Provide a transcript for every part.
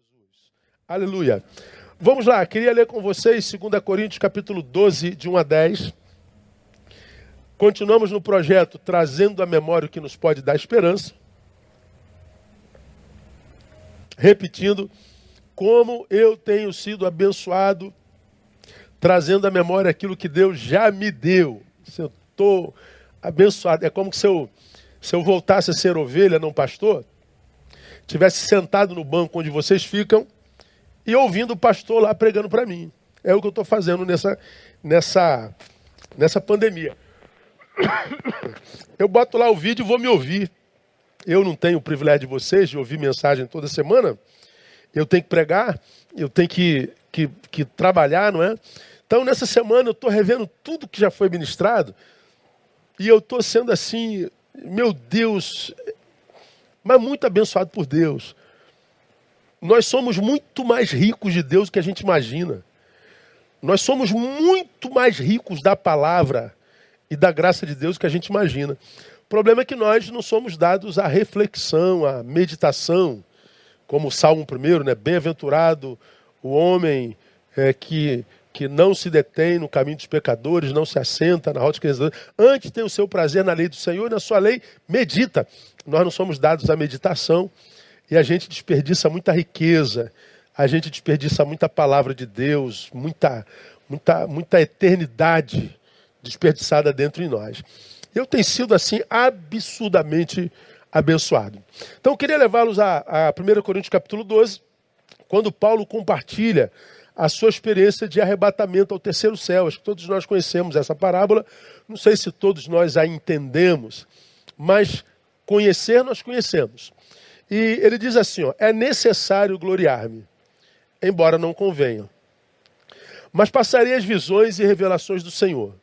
Jesus. Aleluia. Vamos lá, queria ler com vocês 2 Coríntios capítulo 12, de 1 a 10. Continuamos no projeto trazendo a memória o que nos pode dar esperança. Repetindo, como eu tenho sido abençoado, trazendo à memória aquilo que Deus já me deu. Se eu estou abençoado, é como se eu, se eu voltasse a ser ovelha, não pastor, tivesse sentado no banco onde vocês ficam e ouvindo o pastor lá pregando para mim. É o que eu estou fazendo nessa, nessa, nessa pandemia. Eu boto lá o vídeo e vou me ouvir. Eu não tenho o privilégio de vocês de ouvir mensagem toda semana. Eu tenho que pregar, eu tenho que, que, que trabalhar, não é? Então, nessa semana, eu estou revendo tudo que já foi ministrado. E eu estou sendo assim, meu Deus, mas muito abençoado por Deus. Nós somos muito mais ricos de Deus do que a gente imagina. Nós somos muito mais ricos da palavra e da graça de Deus do que a gente imagina. O problema é que nós não somos dados à reflexão, à meditação, como o Salmo 1, né? Bem-aventurado o homem é, que, que não se detém no caminho dos pecadores, não se assenta na roda dos. Antes tem o seu prazer na lei do Senhor e na sua lei medita. Nós não somos dados à meditação e a gente desperdiça muita riqueza, a gente desperdiça muita palavra de Deus, muita, muita, muita eternidade desperdiçada dentro de nós. Eu tenho sido assim absurdamente abençoado. Então eu queria levá-los a, a 1 Coríntios capítulo 12, quando Paulo compartilha a sua experiência de arrebatamento ao terceiro céu. Acho que todos nós conhecemos essa parábola. Não sei se todos nós a entendemos, mas conhecer nós conhecemos. E ele diz assim: ó, é necessário gloriar-me, embora não convenha. Mas passarei as visões e revelações do Senhor.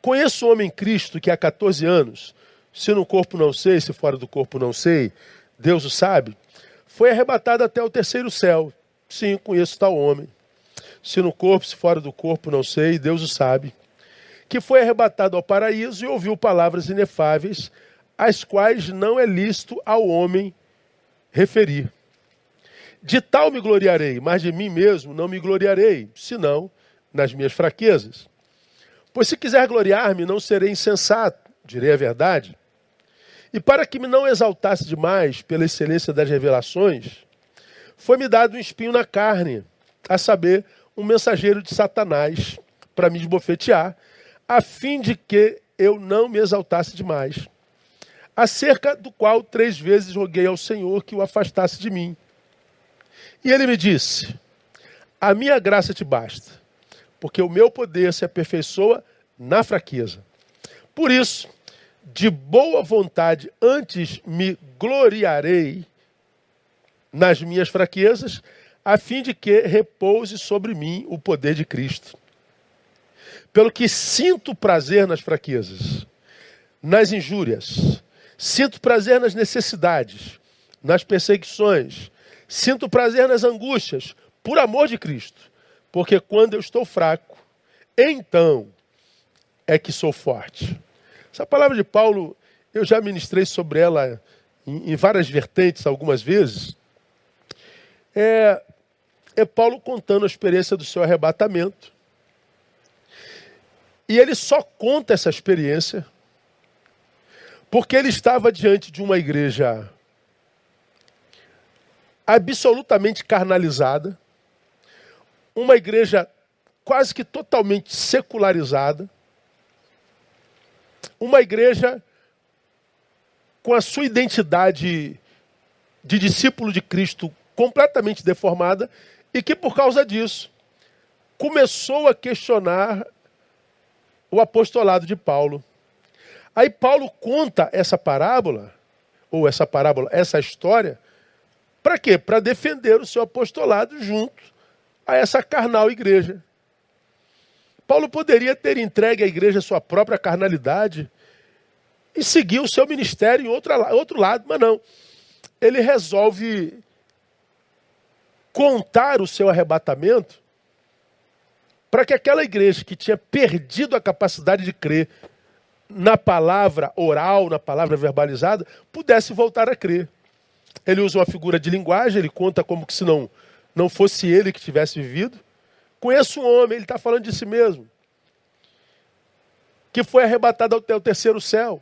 Conheço o homem Cristo que há 14 anos, se no corpo não sei, se fora do corpo não sei, Deus o sabe, foi arrebatado até o terceiro céu. Sim, conheço tal homem. Se no corpo, se fora do corpo não sei, Deus o sabe. Que foi arrebatado ao paraíso e ouviu palavras inefáveis, as quais não é lícito ao homem referir. De tal me gloriarei, mas de mim mesmo não me gloriarei, senão nas minhas fraquezas. Pois se quiser gloriar-me, não serei insensato, direi a verdade. E para que me não exaltasse demais pela excelência das revelações, foi-me dado um espinho na carne, a saber, um mensageiro de Satanás, para me esbofetear, a fim de que eu não me exaltasse demais acerca do qual três vezes roguei ao Senhor que o afastasse de mim. E ele me disse: A minha graça te basta, porque o meu poder se aperfeiçoa na fraqueza. Por isso, de boa vontade, antes me gloriarei nas minhas fraquezas, a fim de que repouse sobre mim o poder de Cristo. Pelo que sinto prazer nas fraquezas, nas injúrias, Sinto prazer nas necessidades, nas perseguições. Sinto prazer nas angústias, por amor de Cristo. Porque quando eu estou fraco, então é que sou forte. Essa palavra de Paulo, eu já ministrei sobre ela em, várias vertentes algumas vezes. É, é Paulo contando a experiência do seu arrebatamento. E ele só conta essa experiência porque ele estava diante de uma igreja absolutamente carnalizada, uma igreja quase que totalmente secularizada, uma igreja com a sua identidade de discípulo de Cristo completamente deformada e que por causa disso começou a questionar o apostolado de Paulo. Aí Paulo conta essa parábola, ou essa parábola, essa história, para quê? Para defender o seu apostolado junto a essa carnal igreja. Paulo poderia ter entregue à igreja sua própria carnalidade e seguir o seu ministério em outra, outro lado, mas não. Ele resolve contar o seu arrebatamento para que aquela igreja que tinha perdido a capacidade de crer na palavra oral, na palavra verbalizada, pudesse voltar a crer. Ele usa uma figura de linguagem, ele conta como que se não, não fosse ele que tivesse vivido. Conheço um homem, ele está falando de si mesmo, que foi arrebatado ao terceiro céu.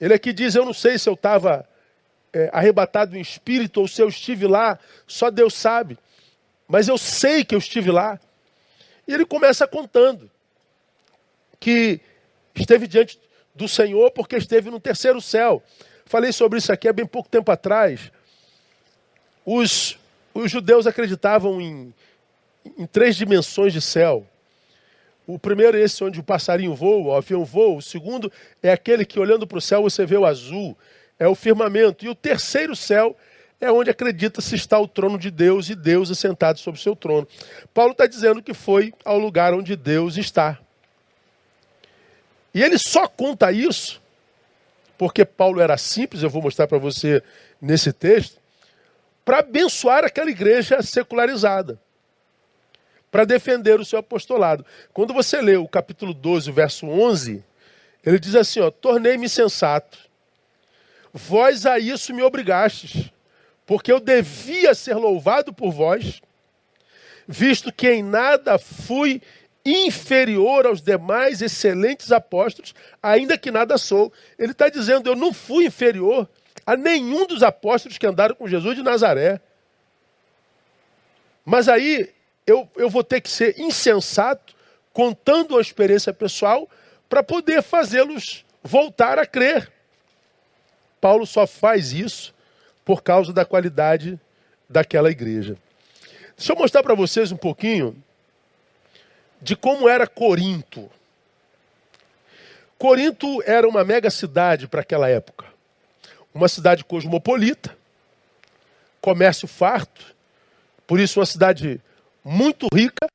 Ele aqui diz: Eu não sei se eu estava é, arrebatado em espírito ou se eu estive lá, só Deus sabe. Mas eu sei que eu estive lá. E ele começa contando que esteve diante do Senhor porque esteve no terceiro céu. Falei sobre isso aqui há bem pouco tempo atrás. Os, os judeus acreditavam em, em três dimensões de céu. O primeiro é esse onde o passarinho voa, o avião voa. O segundo é aquele que, olhando para o céu, você vê o azul, é o firmamento. E o terceiro céu é onde acredita-se está o trono de Deus e Deus assentado sobre o seu trono. Paulo está dizendo que foi ao lugar onde Deus está. E ele só conta isso porque Paulo era simples, eu vou mostrar para você nesse texto, para abençoar aquela igreja secularizada, para defender o seu apostolado. Quando você lê o capítulo 12, verso 11, ele diz assim: ó, tornei-me sensato, vós a isso me obrigastes, porque eu devia ser louvado por vós, visto que em nada fui inferior aos demais excelentes apóstolos, ainda que nada sou. Ele está dizendo: eu não fui inferior a nenhum dos apóstolos que andaram com Jesus de Nazaré. Mas aí eu, eu vou ter que ser insensato, contando uma experiência pessoal, para poder fazê-los voltar a crer. Paulo só faz isso por causa da qualidade daquela igreja. Deixa eu mostrar para vocês um pouquinho de como era Corinto. Corinto era uma mega cidade para aquela época. Uma cidade cosmopolita, comércio farto, por isso uma cidade muito rica.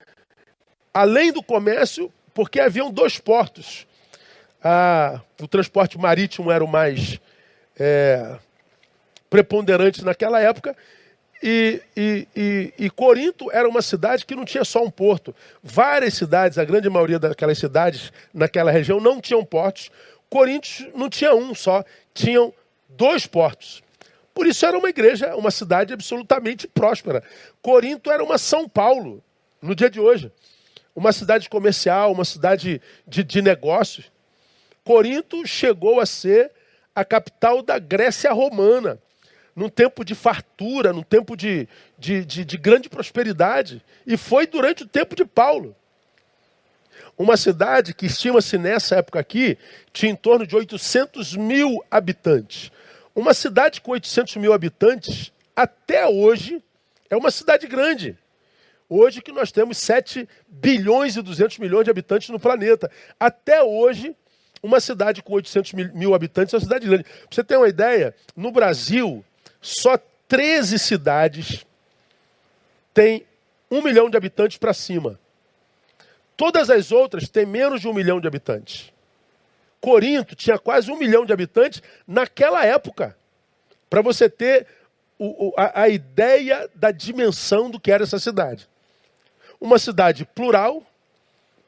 Além do comércio, porque haviam dois portos. Ah, o transporte marítimo era o mais é, preponderante naquela época e, e, e, e, Corinto era uma cidade que não tinha só um porto. Várias cidades, a grande maioria daquelas cidades naquela região não tinham portos. Corinto não tinha um só, tinham dois portos. Por isso era uma igreja, uma cidade absolutamente próspera. Corinto era uma São Paulo no dia de hoje. Uma cidade comercial, uma cidade de, de negócios. Corinto chegou a ser a capital da Grécia romana num tempo de fartura, num tempo de, de, de, de grande prosperidade. E foi durante o tempo de Paulo. Uma cidade que estima-se nessa época aqui tinha em torno de 800 mil habitantes. Uma cidade com 800 mil habitantes, até hoje, é uma cidade grande. Hoje que nós temos 7 bilhões e 200 milhões de habitantes no planeta. Até hoje, uma cidade com 800 mil habitantes é uma cidade grande. Para você ter uma ideia, no Brasil, só 13 cidades têm um milhão de habitantes para cima. Todas as outras têm menos de um milhão de habitantes. Corinto tinha quase um milhão de habitantes naquela época. Para você ter o, a, a ideia da dimensão do que era essa cidade. Uma cidade plural,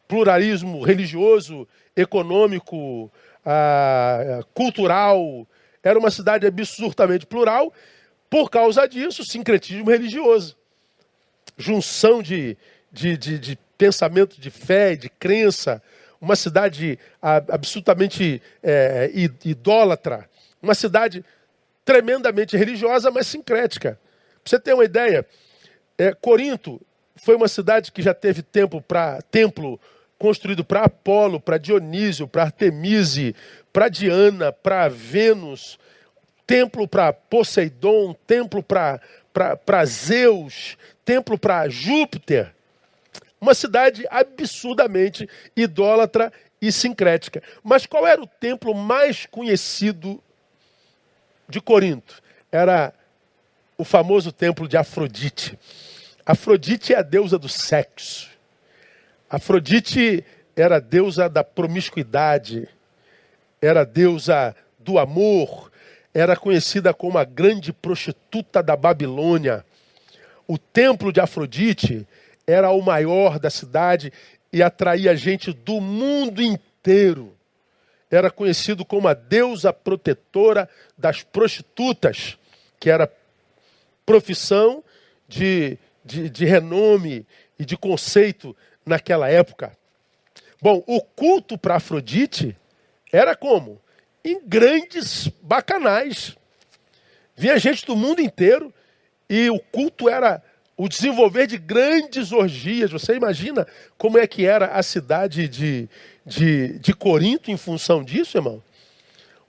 pluralismo religioso, econômico, ah, cultural, era uma cidade absurdamente plural, por causa disso, sincretismo religioso. Junção de, de, de, de pensamento de fé, de crença, uma cidade absolutamente é, idólatra, uma cidade tremendamente religiosa, mas sincrética. Para você ter uma ideia, é, Corinto foi uma cidade que já teve tempo para templo construído para Apolo, para Dionísio, para Artemise, para Diana, para Vênus, templo para Poseidon, templo para Zeus, templo para Júpiter. Uma cidade absurdamente idólatra e sincrética. Mas qual era o templo mais conhecido de Corinto? Era o famoso templo de Afrodite. Afrodite é a deusa do sexo. Afrodite era a deusa da promiscuidade, era deusa do amor, era conhecida como a grande prostituta da Babilônia. O templo de Afrodite era o maior da cidade e atraía gente do mundo inteiro. Era conhecido como a deusa protetora das prostitutas. que era profissão de, de, de renome e de conceito naquela época. Bom, o culto para Afrodite era como? Em grandes bacanais. Vinha gente do mundo inteiro e o culto era o desenvolver de grandes orgias. Você imagina como é que era a cidade de, de, de Corinto em função disso, irmão?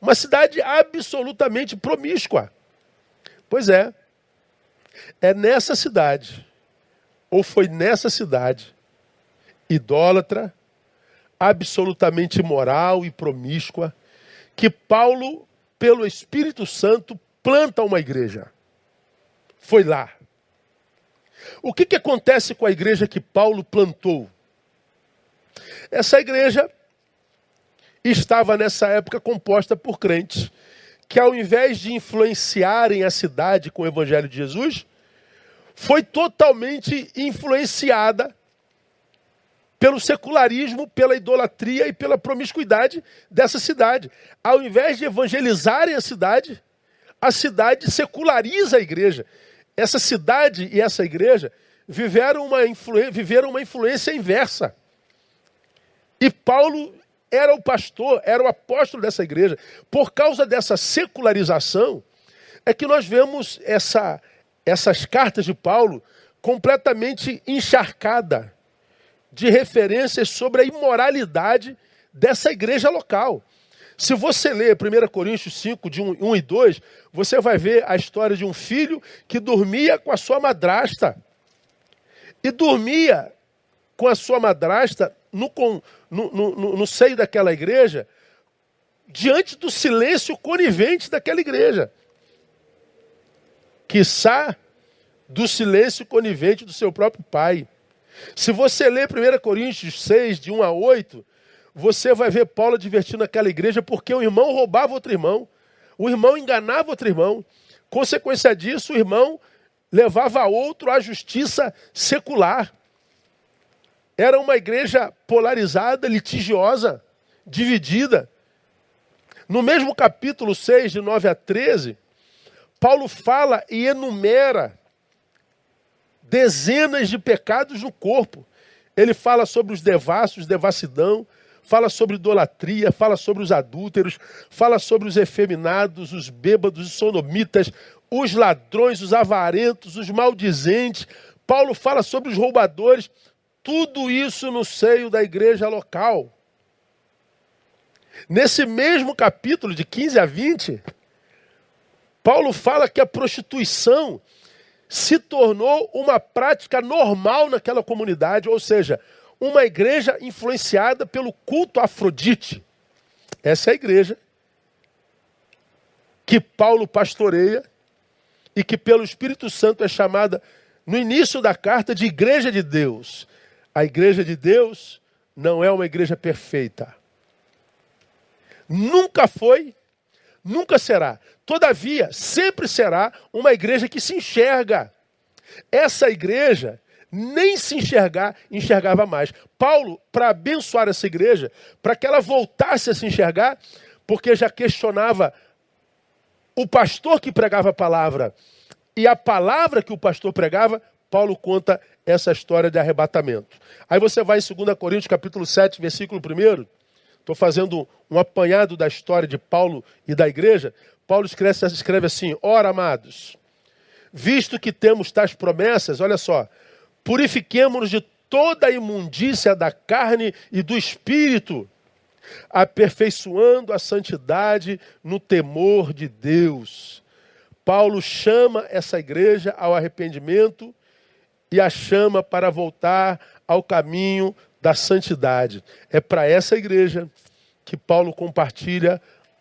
Uma cidade absolutamente promíscua. Pois é. É nessa cidade, ou foi nessa cidade, idólatra, absolutamente imoral e promíscua, que Paulo, pelo Espírito Santo, planta uma igreja. Foi lá. O que, que acontece com a igreja que Paulo plantou? Essa igreja estava nessa época composta por crentes que, ao invés de influenciarem a cidade com o evangelho de Jesus, foi totalmente influenciada pelo secularismo, pela idolatria e pela promiscuidade dessa cidade. Ao invés de evangelizarem a cidade, a cidade seculariza a igreja. Essa cidade e essa igreja viveram uma, viveram uma influência inversa. E Paulo era o pastor, era o apóstolo dessa igreja. Por causa dessa secularização, é que nós vemos essa, essas cartas de Paulo completamente encharcada de referências sobre a imoralidade dessa igreja local. Se você ler 1 Coríntios 5, de 1, 1 e 2, você vai ver a história de um filho que dormia com a sua madrasta. E dormia com a sua madrasta no, no, no, no seio daquela igreja, diante do silêncio conivente daquela igreja. Quiçá do silêncio conivente do seu próprio pai. Se você ler 1 Coríntios 6, de 1 a 8, você vai ver Paulo advertindo aquela igreja porque o irmão roubava outro irmão, o irmão enganava outro irmão. Consequência disso, o irmão levava outro à justiça secular. Era uma igreja polarizada, litigiosa, dividida. No mesmo capítulo 6, de 9 a 13, Paulo fala e enumera dezenas de pecados no corpo. Ele fala sobre os devassos, devassidão, fala sobre idolatria, fala sobre os adúlteros, fala sobre os efeminados, os bêbados, os sonomitas, os ladrões, os avarentos, os maldizentes. Paulo fala sobre os roubadores. Tudo isso no seio da igreja local. Nesse mesmo capítulo, de 15 a 20, Paulo fala que a prostituição se tornou uma prática normal naquela comunidade, ou seja, uma igreja influenciada pelo culto Afrodite. Essa é a igreja que Paulo pastoreia e que pelo Espírito Santo é chamada no início da carta de igreja de Deus. A igreja de Deus não é uma igreja perfeita. Nunca foi, nunca será. Todavia, sempre será uma igreja que se enxerga. Essa igreja nem se enxergar, enxergava mais. Paulo, para abençoar essa igreja, para que ela voltasse a se enxergar, porque já questionava o pastor que pregava a palavra e a palavra que o pastor pregava, Paulo conta essa história de arrebatamento. Aí você vai em 2 Coríntios capítulo 7, versículo 1. Estou fazendo um apanhado da história de Paulo e da igreja. Paulo escreve, escreve assim: Ora, amados, visto que temos tais promessas, olha só, purifiquemos-nos de toda a imundícia da carne e do espírito, aperfeiçoando a santidade no temor de Deus. Paulo chama essa igreja ao arrependimento e a chama para voltar ao caminho da santidade. É para essa igreja que Paulo compartilha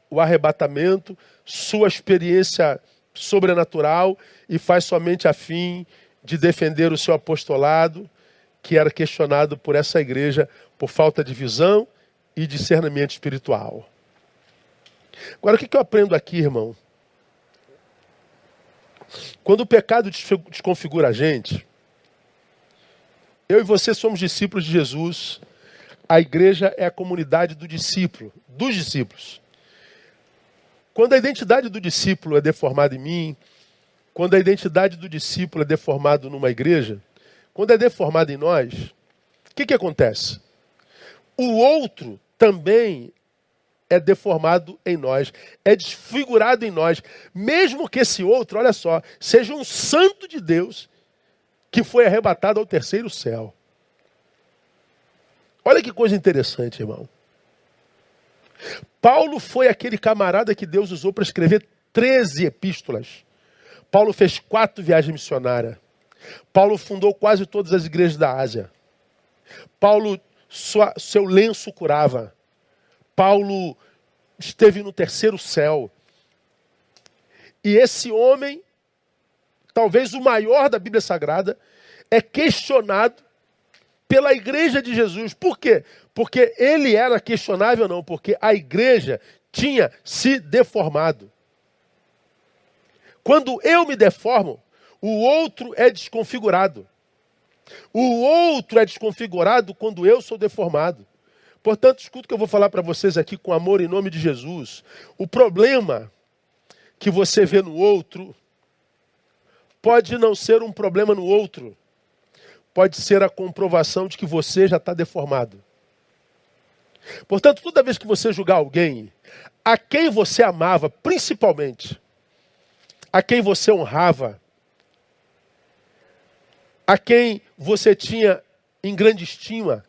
o arrebatamento, sua experiência sobrenatural e faz somente a fim de defender o seu apostolado, que era questionado por essa igreja por falta de visão e discernimento espiritual. Agora, o que eu aprendo aqui, irmão? Quando o pecado desconfigura a gente, eu e você somos discípulos de Jesus. A igreja é a comunidade do discípulo, dos discípulos. Quando a identidade do discípulo é deformada em mim, quando a identidade do discípulo é deformada numa igreja, quando é deformada em nós, o que, que acontece? O outro também é deformado em nós, é desfigurado em nós, mesmo que esse outro, olha só, seja um santo de Deus que foi arrebatado ao terceiro céu. Olha que coisa interessante, irmão. Paulo foi aquele camarada que Deus usou para escrever 13 epístolas. Paulo fez quatro viagens missionárias. Paulo fundou quase todas as igrejas da Ásia. Paulo, sua, seu lenço curava. Paulo esteve no terceiro céu. E esse homem, talvez o maior da Bíblia Sagrada, é questionado pela igreja de Jesus. Por quê? Porque ele era questionável, não, porque a igreja tinha se deformado. Quando eu me deformo, o outro é desconfigurado. O outro é desconfigurado quando eu sou deformado. Portanto, escuta o que eu vou falar para vocês aqui com amor em nome de Jesus. O problema que você vê no outro pode não ser um problema no outro, pode ser a comprovação de que você já está deformado. Portanto, toda vez que você julgar alguém, a quem você amava, principalmente, a quem você honrava, a quem você tinha em grande estima,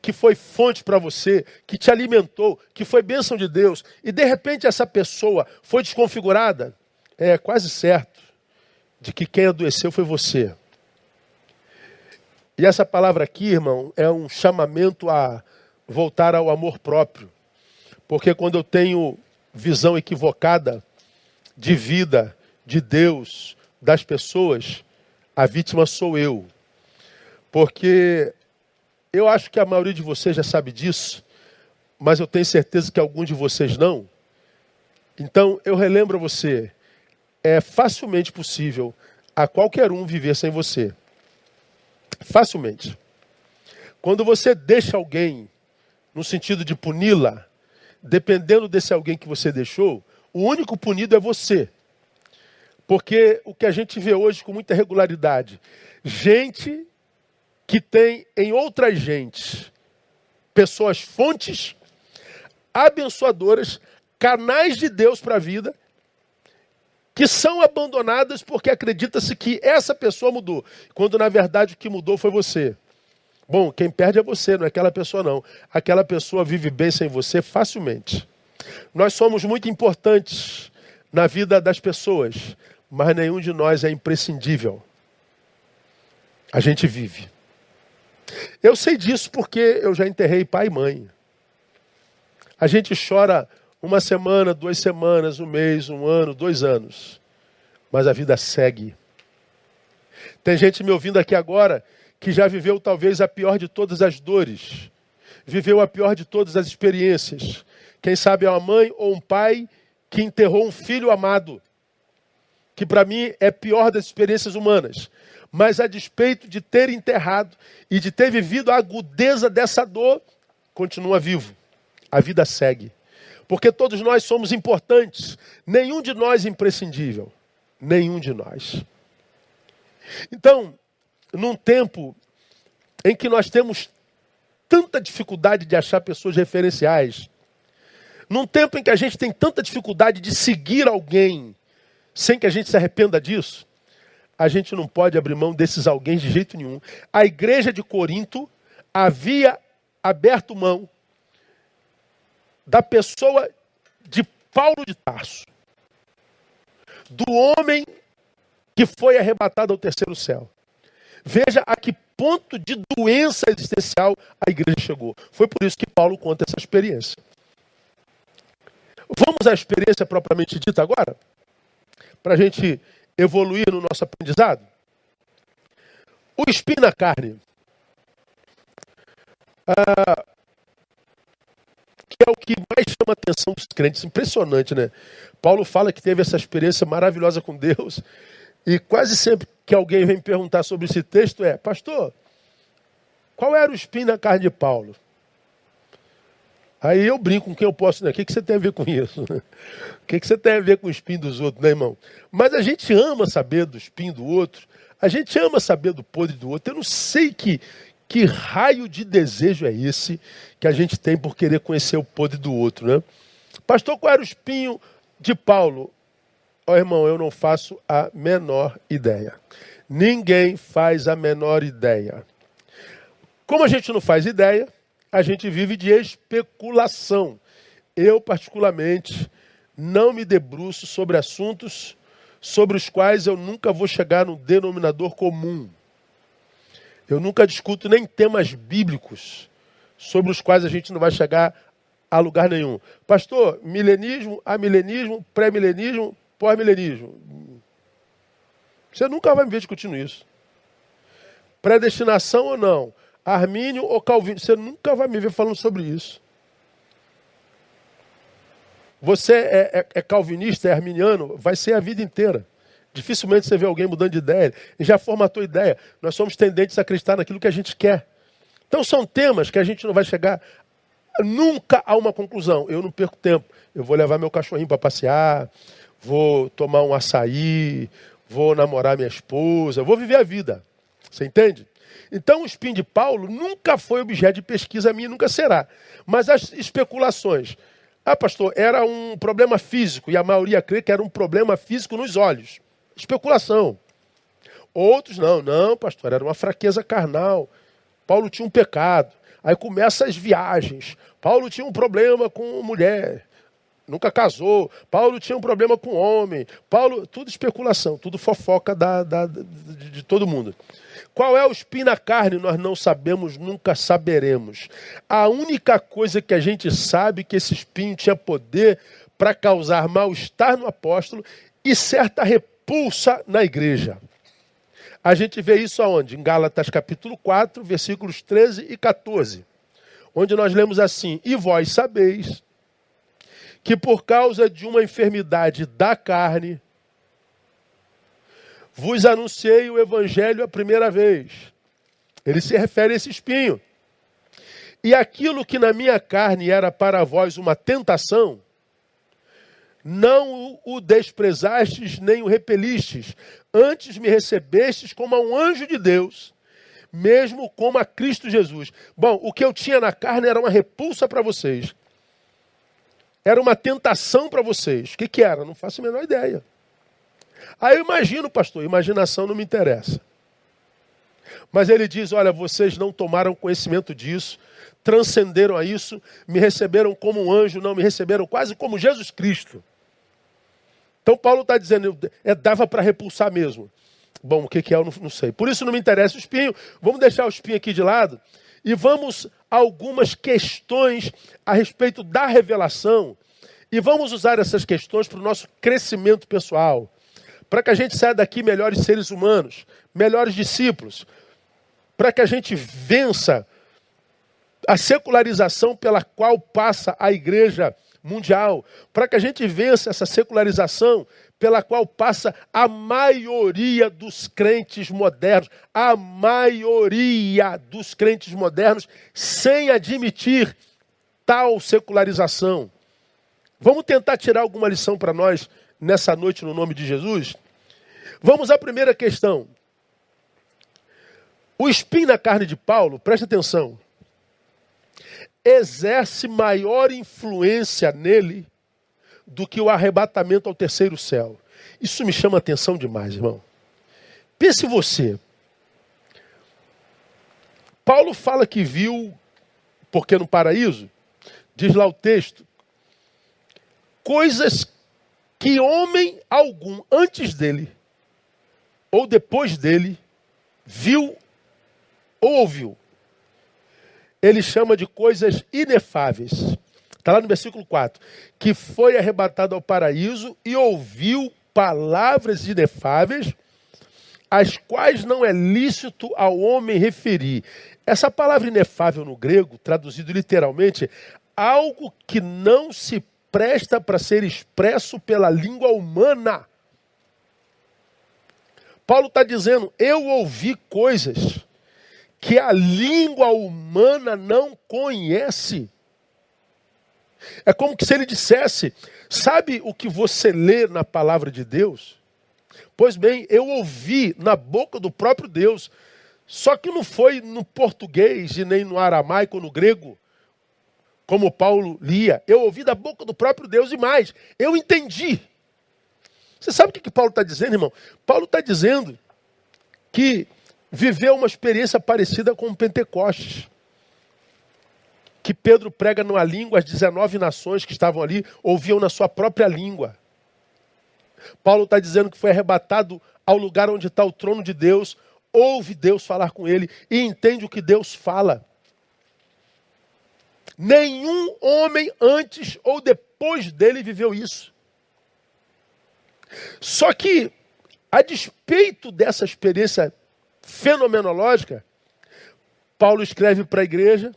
que foi fonte para você, que te alimentou, que foi bênção de Deus, e de repente essa pessoa foi desconfigurada, é quase certo de que quem adoeceu foi você. E essa palavra aqui, irmão, é um chamamento a voltar ao amor próprio. Porque quando eu tenho visão equivocada de vida, de Deus, das pessoas, a vítima sou eu. Porque eu acho que a maioria de vocês já sabe disso, mas eu tenho certeza que alguns de vocês não. Então, eu relembro a você: é facilmente possível a qualquer um viver sem você. Facilmente. Quando você deixa alguém no sentido de puni-la, dependendo desse alguém que você deixou, o único punido é você. Porque o que a gente vê hoje com muita regularidade, gente que tem em outras gentes pessoas fontes abençoadoras, canais de Deus para a vida, que são abandonadas porque acredita-se que essa pessoa mudou, quando na verdade o que mudou foi você. Bom, quem perde é você, não é aquela pessoa não. Aquela pessoa vive bem sem você facilmente. Nós somos muito importantes na vida das pessoas, mas nenhum de nós é imprescindível. A gente vive. Eu sei disso porque eu já enterrei pai e mãe. A gente chora uma semana, duas semanas, um mês, um ano, dois anos. Mas a vida segue. Tem gente me ouvindo aqui agora que já viveu talvez a pior de todas as dores, viveu a pior de todas as experiências. Quem sabe é uma mãe ou um pai que enterrou um filho amado, que para mim é pior das experiências humanas. Mas a despeito de ter enterrado e de ter vivido a agudeza dessa dor, continua vivo. A vida segue. Porque todos nós somos importantes, nenhum de nós é imprescindível. Nenhum de nós. Então, num tempo em que nós temos tanta dificuldade de achar pessoas referenciais, num tempo em que a gente tem tanta dificuldade de seguir alguém sem que a gente se arrependa disso, a gente não pode abrir mão desses alguém de jeito nenhum. A igreja de Corinto havia aberto mão da pessoa de Paulo de Tarso, do homem que foi arrebatado ao terceiro céu. Veja a que ponto de doença existencial a igreja chegou. Foi por isso que Paulo conta essa experiência. Vamos à experiência propriamente dita agora? Para a gente evoluir no nosso aprendizado? O espinho na carne. Ah, é o que mais chama atenção dos crentes. Impressionante, né? Paulo fala que teve essa experiência maravilhosa com Deus. E quase sempre que alguém vem perguntar sobre esse texto é, pastor, qual era o espinho na carne de Paulo? Aí eu brinco com quem eu posso, né? O que, que você tem a ver com isso? O que, que você tem a ver com o espinho dos outros, né, irmão? Mas a gente ama saber do espinho do outro, a gente ama saber do podre do outro. Eu não sei que, que raio de desejo é esse que a gente tem por querer conhecer o podre do outro, né? Pastor, qual era o espinho de Paulo? Ó oh, irmão, eu não faço a menor ideia. Ninguém faz a menor ideia. Como a gente não faz ideia, a gente vive de especulação. Eu, particularmente, não me debruço sobre assuntos sobre os quais eu nunca vou chegar no denominador comum. Eu nunca discuto nem temas bíblicos sobre os quais a gente não vai chegar a lugar nenhum. Pastor, milenismo, amilenismo, pré-milenismo, pós-milenismo. Você nunca vai me ver discutindo isso. Predestinação ou não? Armínio ou Calvino? Você nunca vai me ver falando sobre isso. Você é, é, é, calvinista, é arminiano, vai ser a vida inteira. Dificilmente você vê alguém mudando de ideia. Já formatou ideia. Nós somos tendentes a acreditar naquilo que a gente quer. Então são temas que a gente não vai chegar nunca a uma conclusão. Eu não perco tempo. Eu vou levar meu cachorrinho para passear, vou tomar um açaí, vou namorar minha esposa, vou viver a vida. Você entende? Então o espinho de Paulo nunca foi objeto de pesquisa minha, nunca será. Mas as especulações. Ah, pastor, era um problema físico, e a maioria crê que era um problema físico nos olhos. Especulação. Outros não, não, pastor, era uma fraqueza carnal. Paulo tinha um pecado. Aí começam as viagens. Paulo tinha um problema com mulher nunca casou. Paulo tinha um problema com homem. Paulo, tudo especulação, tudo fofoca da, da, de, de todo mundo. Qual é o espinho na carne? Nós não sabemos, nunca saberemos. A única coisa que a gente sabe é que esse espinho tinha poder para causar mal-estar no apóstolo e certa repulsa na igreja. A gente vê isso aonde? Em Gálatas capítulo 4, versículos 13 e 14. Onde nós lemos assim: E vós sabeis que por causa de uma enfermidade da carne, vos anunciei o evangelho a primeira vez. Ele se refere a esse espinho. E aquilo que na minha carne era para vós uma tentação, não o desprezastes nem o repelistes, antes me recebestes como a um anjo de Deus, mesmo como a Cristo Jesus. Bom, o que eu tinha na carne era uma repulsa para vocês. Era uma tentação para vocês. O que, que era? Não faço a menor ideia. Aí eu imagino, pastor, imaginação não me interessa. Mas ele diz: olha, vocês não tomaram conhecimento disso, transcenderam a isso, me receberam como um anjo, não me receberam quase como Jesus Cristo. Então Paulo está dizendo, é, dava para repulsar mesmo. Bom, o que, que é, eu não, não sei. Por isso não me interessa o espinho. Vamos deixar o espinho aqui de lado e vamos a algumas questões a respeito da revelação. E vamos usar essas questões para o nosso crescimento pessoal. Para que a gente saia daqui melhores seres humanos, melhores discípulos. Para que a gente vença a secularização pela qual passa a igreja mundial. Para que a gente vença essa secularização pela qual passa a maioria dos crentes modernos, a maioria dos crentes modernos, sem admitir tal secularização. Vamos tentar tirar alguma lição para nós nessa noite no nome de Jesus? Vamos à primeira questão. O espinho na carne de Paulo, preste atenção, exerce maior influência nele do que o arrebatamento ao terceiro céu. Isso me chama atenção demais, irmão. Pense você. Paulo fala que viu, porque no paraíso, diz lá o texto, coisas que homem algum antes dele ou depois dele viu ou ouviu. Ele chama de coisas inefáveis. Está lá no versículo 4. Que foi arrebatado ao paraíso e ouviu palavras inefáveis, as quais não é lícito ao homem referir. Essa palavra inefável no grego, traduzido literalmente, algo que não se presta para ser expresso pela língua humana. Paulo está dizendo: eu ouvi coisas que a língua humana não conhece. É como se ele dissesse: Sabe o que você lê na palavra de Deus? Pois bem, eu ouvi na boca do próprio Deus. Só que não foi no português e nem no aramaico ou no grego, como Paulo lia. Eu ouvi da boca do próprio Deus e mais, eu entendi. Você sabe o que, que Paulo está dizendo, irmão? Paulo está dizendo que viveu uma experiência parecida com o Pentecostes. Que Pedro prega numa língua, as 19 nações que estavam ali ouviam na sua própria língua. Paulo está dizendo que foi arrebatado ao lugar onde está o trono de Deus, ouve Deus falar com ele e entende o que Deus fala. Nenhum homem antes ou depois dele viveu isso. Só que, a despeito dessa experiência fenomenológica, Paulo escreve para a igreja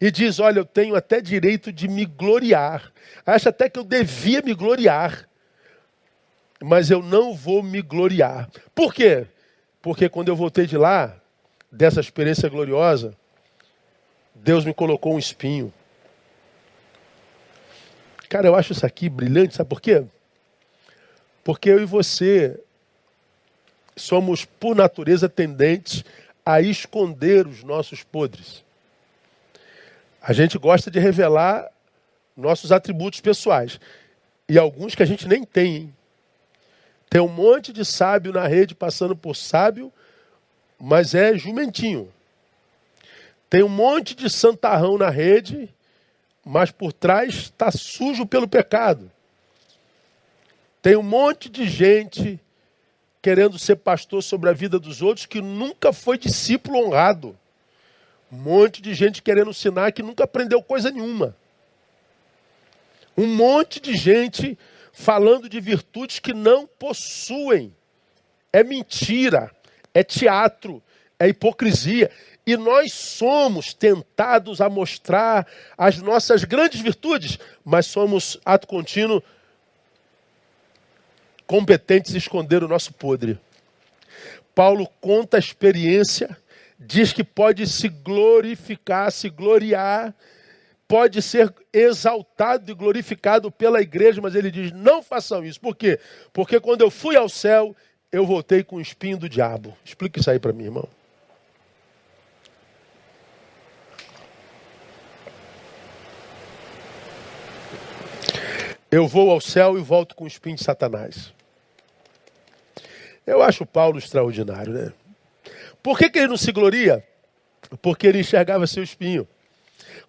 e diz: Olha, eu tenho até direito de me gloriar. Acho até que eu devia me gloriar, mas eu não vou me gloriar. Por quê? Porque quando eu voltei de lá, dessa experiência gloriosa, Deus me colocou um espinho. Cara, eu acho isso aqui brilhante, sabe por quê? Porque eu e você somos, por natureza, tendentes a esconder os nossos podres. A gente gosta de revelar nossos atributos pessoais. E alguns que a gente nem tem. Hein? Tem um monte de sábio na rede passando por sábio, mas é jumentinho. Tem um monte de santarrão na rede, mas por trás está sujo pelo pecado. Tem um monte de gente querendo ser pastor sobre a vida dos outros que nunca foi discípulo honrado. Um monte de gente querendo ensinar que nunca aprendeu coisa nenhuma. Um monte de gente falando de virtudes que não possuem. É mentira, é teatro, é hipocrisia. E nós somos tentados a mostrar as nossas grandes virtudes, mas somos, ato contínuo, competentes em esconder o nosso podre. Paulo conta a experiência, diz que pode se glorificar, se gloriar, pode ser exaltado e glorificado pela igreja, mas ele diz: não façam isso. Por quê? Porque quando eu fui ao céu, eu voltei com o espinho do diabo. Explica isso aí para mim, irmão. Eu vou ao céu e volto com o espinho de Satanás. Eu acho Paulo extraordinário, né? Por que, que ele não se gloria? Porque ele enxergava seu espinho.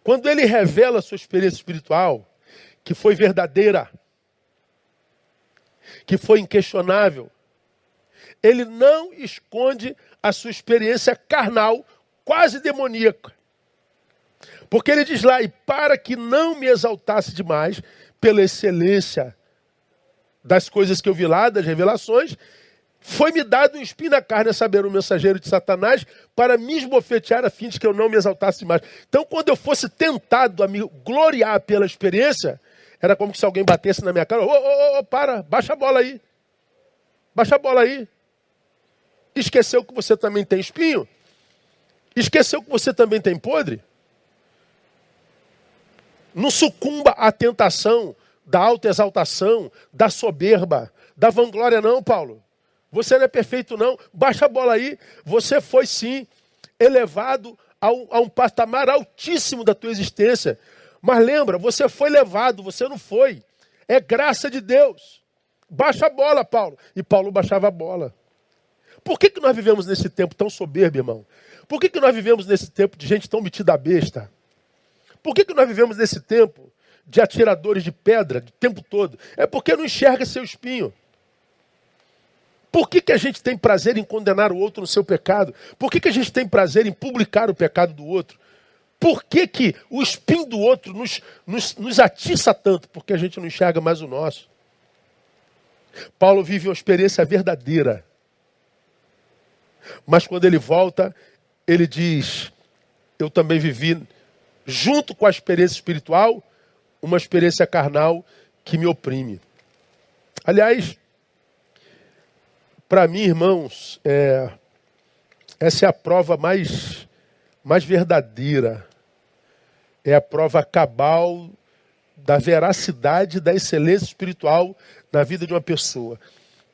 Quando ele revela a sua experiência espiritual, que foi verdadeira, que foi inquestionável, ele não esconde a sua experiência carnal, quase demoníaca. Porque ele diz lá, e para que não me exaltasse demais, pela excelência das coisas que eu vi lá, das revelações, foi-me dado um espinho na carne a saber o mensageiro de Satanás para me esbofetear a fim de que eu não me exaltasse mais. Então, quando eu fosse tentado a me gloriar pela experiência, era como se alguém batesse na minha cara: ô, ô, ô, para, baixa a bola aí. Baixa a bola aí. Esqueceu que você também tem espinho? Esqueceu que você também tem podre? Não sucumba à tentação da autoexaltação, da soberba, da vanglória, não, Paulo. Você não é perfeito, não. Baixa a bola aí. Você foi sim elevado a um, a um patamar altíssimo da tua existência. Mas lembra, você foi levado, você não foi. É graça de Deus. Baixa a bola, Paulo. E Paulo baixava a bola. Por que, que nós vivemos nesse tempo tão soberbo, irmão? Por que, que nós vivemos nesse tempo de gente tão metida a besta? Por que, que nós vivemos nesse tempo de atiradores de pedra o tempo todo? É porque não enxerga seu espinho. Por que, que a gente tem prazer em condenar o outro no seu pecado? Por que, que a gente tem prazer em publicar o pecado do outro? Por que, que o espinho do outro nos, nos, nos atiça tanto? Porque a gente não enxerga mais o nosso. Paulo vive uma experiência verdadeira. Mas quando ele volta, ele diz: Eu também vivi, junto com a experiência espiritual, uma experiência carnal que me oprime. Aliás, para mim, irmãos, é, essa é a prova mais, mais verdadeira. É a prova cabal da veracidade, da excelência espiritual na vida de uma pessoa.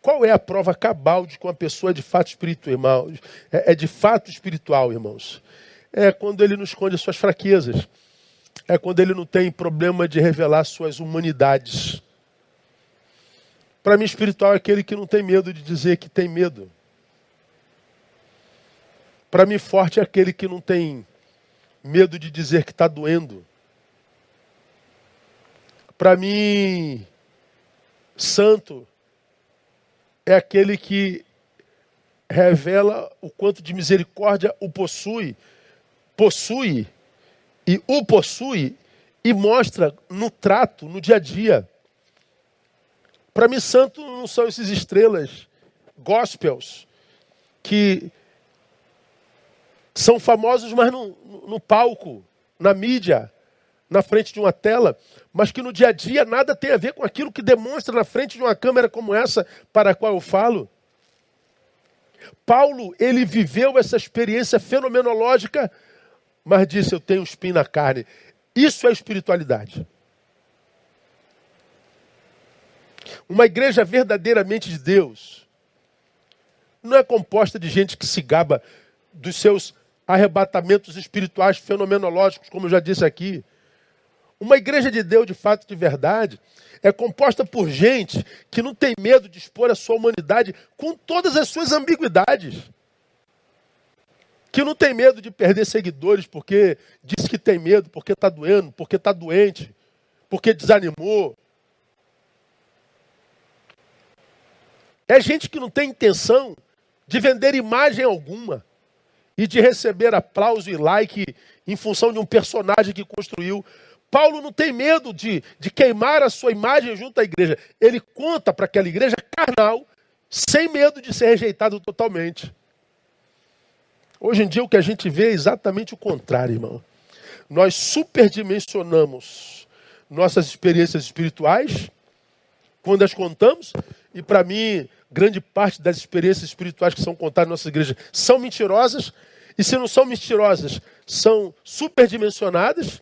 Qual é a prova cabal de que uma pessoa é de fato espiritual, irmãos? É, é de fato espiritual, irmãos. É quando ele não esconde as suas fraquezas. É quando ele não tem problema de revelar suas humanidades. Para mim, espiritual é aquele que não tem medo de dizer que tem medo. Para mim, forte é aquele que não tem medo de dizer que está doendo. Para mim, santo é aquele que revela o quanto de misericórdia o possui, possui e o possui e mostra no trato, no dia a dia. Para mim, santo não são esses estrelas gospels que são famosos, mas no, no palco, na mídia, na frente de uma tela, mas que no dia a dia nada tem a ver com aquilo que demonstra na frente de uma câmera como essa para a qual eu falo. Paulo, ele viveu essa experiência fenomenológica, mas disse: Eu tenho espinho na carne. Isso é espiritualidade. Uma igreja verdadeiramente de Deus não é composta de gente que se gaba dos seus arrebatamentos espirituais fenomenológicos, como eu já disse aqui. Uma igreja de Deus, de fato, de verdade, é composta por gente que não tem medo de expor a sua humanidade com todas as suas ambiguidades. Que não tem medo de perder seguidores porque diz que tem medo, porque está doendo, porque está doente, porque desanimou. É gente que não tem intenção de vender imagem alguma e de receber aplauso e like em função de um personagem que construiu Paulo não tem medo de, de queimar a sua imagem junto à igreja. Ele conta para aquela igreja carnal, sem medo de ser rejeitado totalmente. Hoje em dia o que a gente vê é exatamente o contrário, irmão. Nós superdimensionamos nossas experiências espirituais quando as contamos, e para mim, grande parte das experiências espirituais que são contadas na nossa igreja são mentirosas, e se não são mentirosas, são superdimensionadas.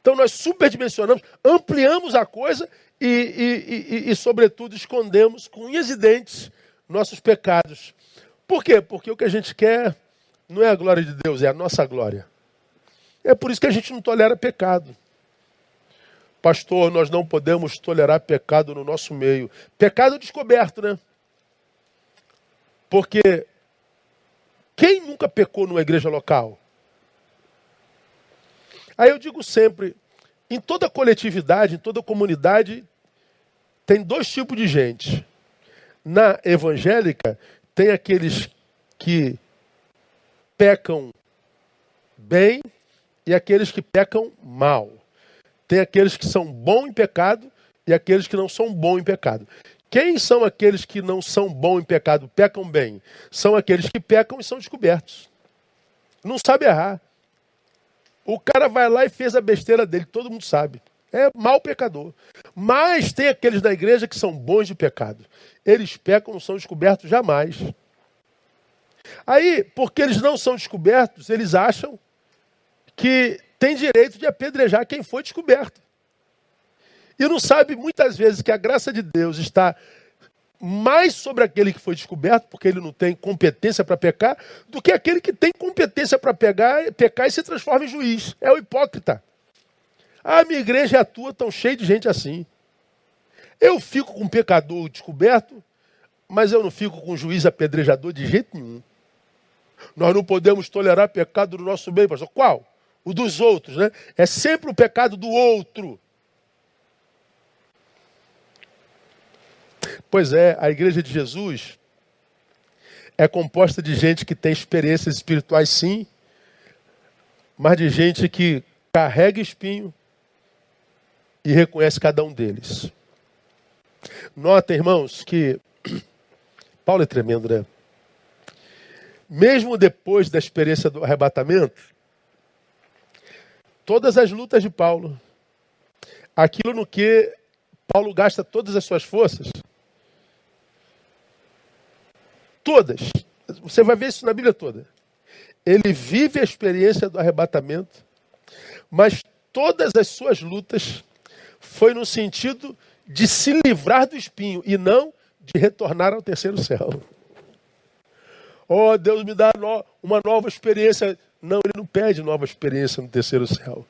Então nós superdimensionamos, ampliamos a coisa e, e, e, e, sobretudo, escondemos com unhas e dentes nossos pecados. Por quê? Porque o que a gente quer não é a glória de Deus, é a nossa glória. É por isso que a gente não tolera pecado. Pastor, nós não podemos tolerar pecado no nosso meio. Pecado descoberto, né? Porque quem nunca pecou numa igreja local? Aí eu digo sempre, em toda coletividade, em toda comunidade, tem dois tipos de gente. Na evangélica, tem aqueles que pecam bem e aqueles que pecam mal. Tem aqueles que são bons em pecado e aqueles que não são bons em pecado. Quem são aqueles que não são bons em pecado, pecam bem? São aqueles que pecam e são descobertos. Não sabe errar. O cara vai lá e fez a besteira dele, todo mundo sabe. É mau pecador. Mas tem aqueles da igreja que são bons de pecado. Eles pecam, não são descobertos jamais. Aí, porque eles não são descobertos, eles acham que tem direito de apedrejar quem foi descoberto. E não sabe muitas vezes que a graça de Deus está mais sobre aquele que foi descoberto, porque ele não tem competência para pecar, do que aquele que tem competência para pecar e se transforma em juiz. É o hipócrita. A minha igreja é a tua, tão cheia de gente assim. Eu fico com pecador descoberto, mas eu não fico com juiz apedrejador de jeito nenhum. Nós não podemos tolerar pecado do nosso meio, pastor. Qual? O dos outros, né? É sempre o pecado do outro. Pois é, a igreja de Jesus é composta de gente que tem experiências espirituais, sim, mas de gente que carrega espinho e reconhece cada um deles. Nota, irmãos, que Paulo é tremendo, né? Mesmo depois da experiência do arrebatamento, todas as lutas de Paulo, aquilo no que Paulo gasta todas as suas forças, Todas. Você vai ver isso na Bíblia toda. Ele vive a experiência do arrebatamento, mas todas as suas lutas foi no sentido de se livrar do espinho e não de retornar ao terceiro céu. Oh, Deus me dá uma nova experiência. Não, ele não pede nova experiência no terceiro céu.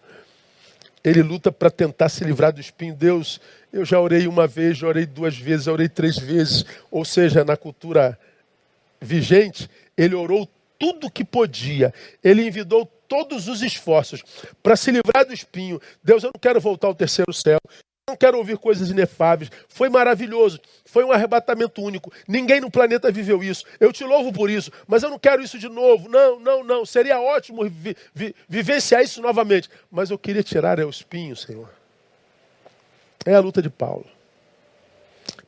Ele luta para tentar se livrar do espinho. Deus, eu já orei uma vez, já orei duas vezes, já orei três vezes. Ou seja, na cultura vigente, ele orou tudo que podia. Ele envidou todos os esforços para se livrar do espinho. Deus, eu não quero voltar ao terceiro céu não quero ouvir coisas inefáveis. Foi maravilhoso. Foi um arrebatamento único. Ninguém no planeta viveu isso. Eu te louvo por isso, mas eu não quero isso de novo. Não, não, não. Seria ótimo vi vi vivenciar isso novamente. Mas eu queria tirar é o espinho, Senhor. É a luta de Paulo.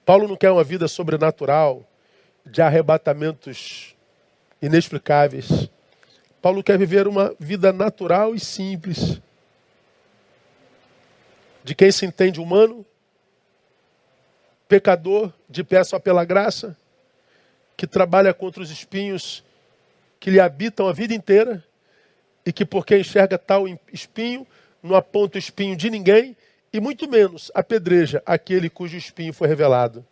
Paulo não quer uma vida sobrenatural, de arrebatamentos inexplicáveis. Paulo quer viver uma vida natural e simples de quem se entende humano, pecador, de pé só pela graça, que trabalha contra os espinhos que lhe habitam a vida inteira e que, porque enxerga tal espinho, não aponta o espinho de ninguém e muito menos apedreja aquele cujo espinho foi revelado.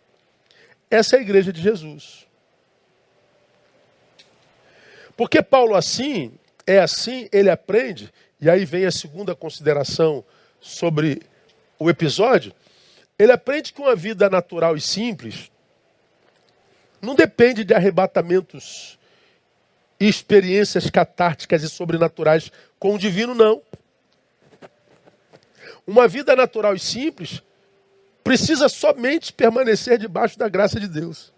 Essa é a igreja de Jesus. Porque Paulo assim, é assim, ele aprende, e aí vem a segunda consideração sobre o episódio, ele aprende que uma vida natural e simples não depende de arrebatamentos e experiências catárticas e sobrenaturais com o divino, não. Uma vida natural e simples precisa somente permanecer debaixo da graça de Deus.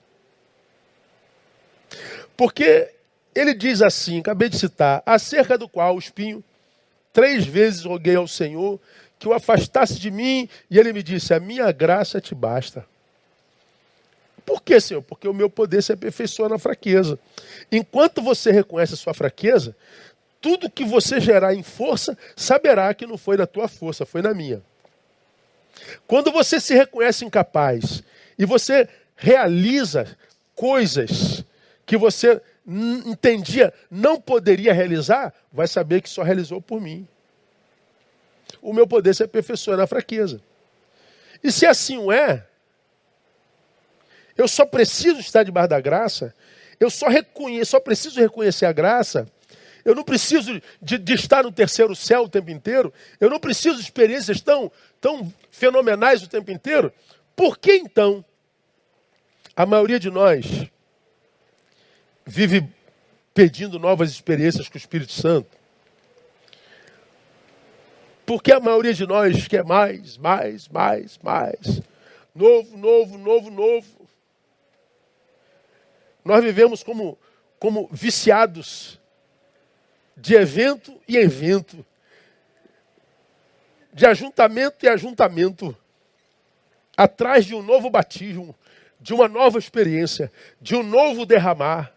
Porque ele diz assim, acabei de citar, acerca do qual o espinho, três vezes roguei ao Senhor que o afastasse de mim, e ele me disse: A minha graça te basta. Por que, Senhor? Porque o meu poder se aperfeiçoa na fraqueza. Enquanto você reconhece a sua fraqueza, tudo que você gerar em força, saberá que não foi na tua força, foi na minha. Quando você se reconhece incapaz e você realiza coisas que você entendia não poderia realizar, vai saber que só realizou por mim o meu poder se aperfeiçoa na fraqueza. E se assim o é, eu só preciso estar debaixo da graça, eu só, reconheço, só preciso reconhecer a graça, eu não preciso de, de, estar no terceiro céu o tempo inteiro, eu não preciso de experiências tão, tão fenomenais o tempo inteiro. Por que então a maioria de nós vive pedindo novas experiências com o Espírito Santo? Porque a maioria de nós quer mais, mais, mais, mais. Novo, novo, novo, novo. Nós vivemos como, como viciados de evento e evento, de ajuntamento e ajuntamento, atrás de um novo batismo, de uma nova experiência, de um novo derramar,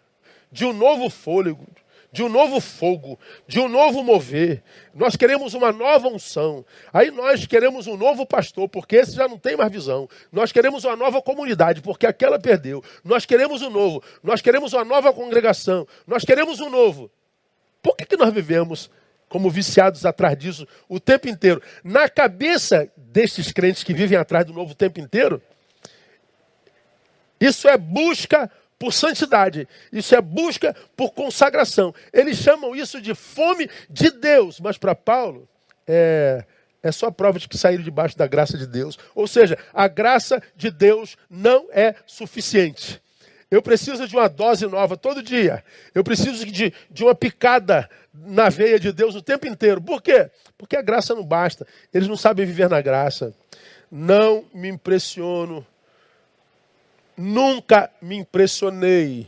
de um novo fôlego, de um novo fogo, de um novo mover. Nós queremos uma nova unção. Aí nós queremos um novo pastor, porque esse já não tem mais visão. Nós queremos uma nova comunidade, porque aquela perdeu. Nós queremos um novo. Nós queremos uma nova congregação. Nós queremos um novo. Por que, que nós vivemos como viciados atrás disso o tempo inteiro? Na cabeça destes crentes que vivem atrás do novo o tempo inteiro, isso é busca por santidade, isso é busca por consagração. Eles chamam isso de fome de Deus, mas para Paulo é, é só prova de que saíram debaixo da graça de Deus. Ou seja, a graça de Deus não é suficiente. Eu preciso de uma dose nova todo dia. Eu preciso de, de uma picada na veia de Deus o tempo inteiro. Por quê? Porque a graça não basta. Eles não sabem viver na graça. Não me impressiono Nunca me impressionei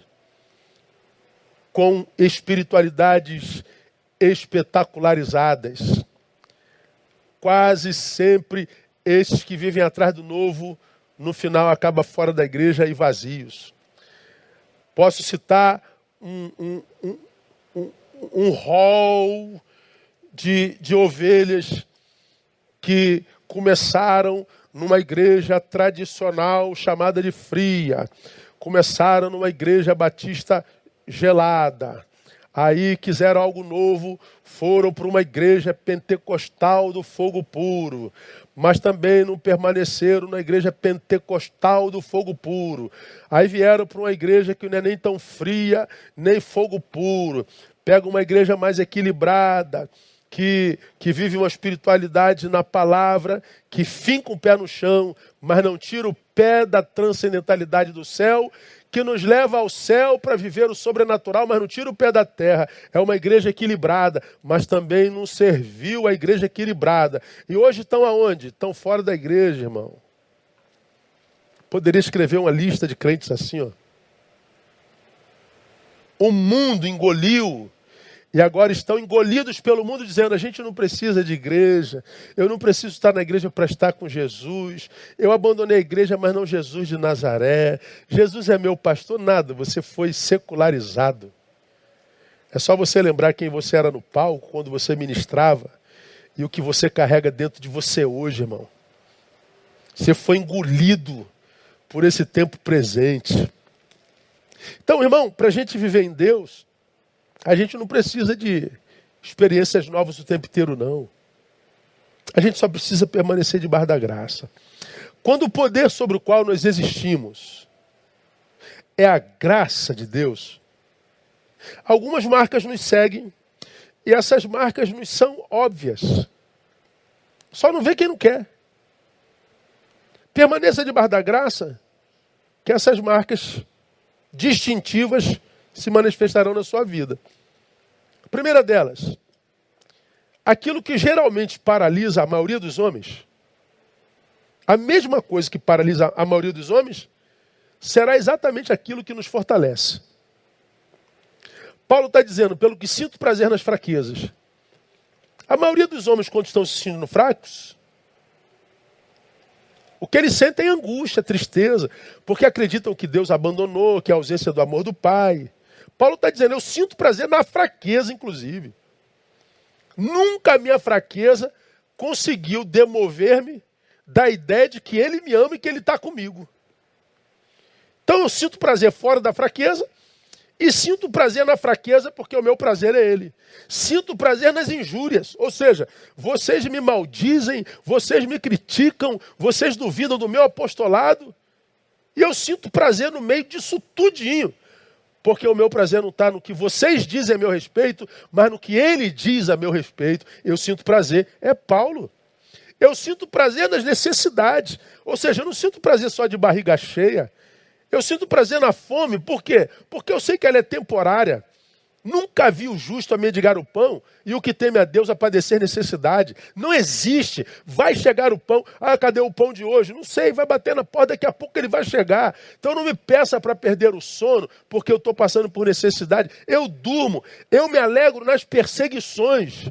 com espiritualidades espetacularizadas. Quase sempre esses que vivem atrás do novo, no final acaba fora da igreja e vazios. Posso citar um, um, um, um, um hall de, de ovelhas que começaram numa igreja tradicional chamada de fria. Começaram numa igreja batista gelada. Aí quiseram algo novo, foram para uma igreja pentecostal do fogo puro, mas também não permaneceram na igreja pentecostal do fogo puro. Aí vieram para uma igreja que não é nem tão fria, nem fogo puro. Pega uma igreja mais equilibrada, que, que vive uma espiritualidade na palavra, que finca o pé no chão, mas não tira o pé da transcendentalidade do céu que nos leva ao céu para viver o sobrenatural, mas não tira o pé da terra. É uma igreja equilibrada, mas também não serviu a igreja equilibrada. E hoje estão aonde? Estão fora da igreja, irmão. Poderia escrever uma lista de crentes assim, ó. O mundo engoliu e agora estão engolidos pelo mundo, dizendo: a gente não precisa de igreja, eu não preciso estar na igreja para estar com Jesus. Eu abandonei a igreja, mas não Jesus de Nazaré. Jesus é meu pastor, nada, você foi secularizado. É só você lembrar quem você era no palco, quando você ministrava, e o que você carrega dentro de você hoje, irmão. Você foi engolido por esse tempo presente. Então, irmão, para a gente viver em Deus, a gente não precisa de experiências novas o tempo inteiro, não. A gente só precisa permanecer debaixo da graça. Quando o poder sobre o qual nós existimos é a graça de Deus, algumas marcas nos seguem e essas marcas nos são óbvias. Só não vê quem não quer. Permaneça debaixo da graça, que essas marcas distintivas se manifestarão na sua vida. A primeira delas, aquilo que geralmente paralisa a maioria dos homens, a mesma coisa que paralisa a maioria dos homens, será exatamente aquilo que nos fortalece. Paulo está dizendo, pelo que sinto prazer nas fraquezas. A maioria dos homens, quando estão se sentindo fracos, o que eles sentem é angústia, tristeza, porque acreditam que Deus abandonou, que é a ausência do amor do Pai, Paulo está dizendo, eu sinto prazer na fraqueza, inclusive. Nunca a minha fraqueza conseguiu demover-me da ideia de que ele me ama e que ele está comigo. Então eu sinto prazer fora da fraqueza e sinto prazer na fraqueza porque o meu prazer é ele. Sinto prazer nas injúrias, ou seja, vocês me maldizem, vocês me criticam, vocês duvidam do meu apostolado. E eu sinto prazer no meio disso tudinho porque o meu prazer não está no que vocês dizem a meu respeito, mas no que ele diz a meu respeito. Eu sinto prazer. É Paulo. Eu sinto prazer nas necessidades. Ou seja, eu não sinto prazer só de barriga cheia. Eu sinto prazer na fome. Por quê? Porque eu sei que ela é temporária. Nunca vi o justo a mendigar o pão e o que teme a Deus a padecer necessidade. Não existe. Vai chegar o pão. Ah, cadê o pão de hoje? Não sei, vai bater na porta, daqui a pouco ele vai chegar. Então não me peça para perder o sono, porque eu estou passando por necessidade. Eu durmo, eu me alegro nas perseguições.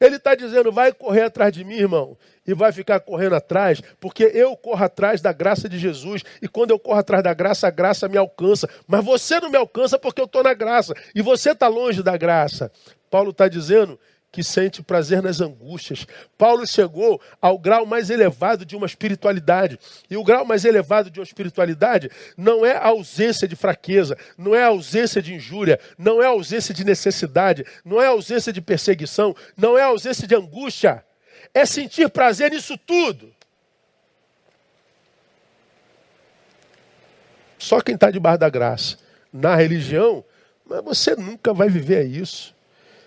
Ele está dizendo: vai correr atrás de mim, irmão, e vai ficar correndo atrás, porque eu corro atrás da graça de Jesus, e quando eu corro atrás da graça, a graça me alcança. Mas você não me alcança porque eu estou na graça, e você está longe da graça. Paulo está dizendo que sente prazer nas angústias. Paulo chegou ao grau mais elevado de uma espiritualidade. E o grau mais elevado de uma espiritualidade não é a ausência de fraqueza, não é a ausência de injúria, não é a ausência de necessidade, não é a ausência de perseguição, não é a ausência de angústia. É sentir prazer nisso tudo. Só quem está debaixo da graça. Na religião, mas você nunca vai viver isso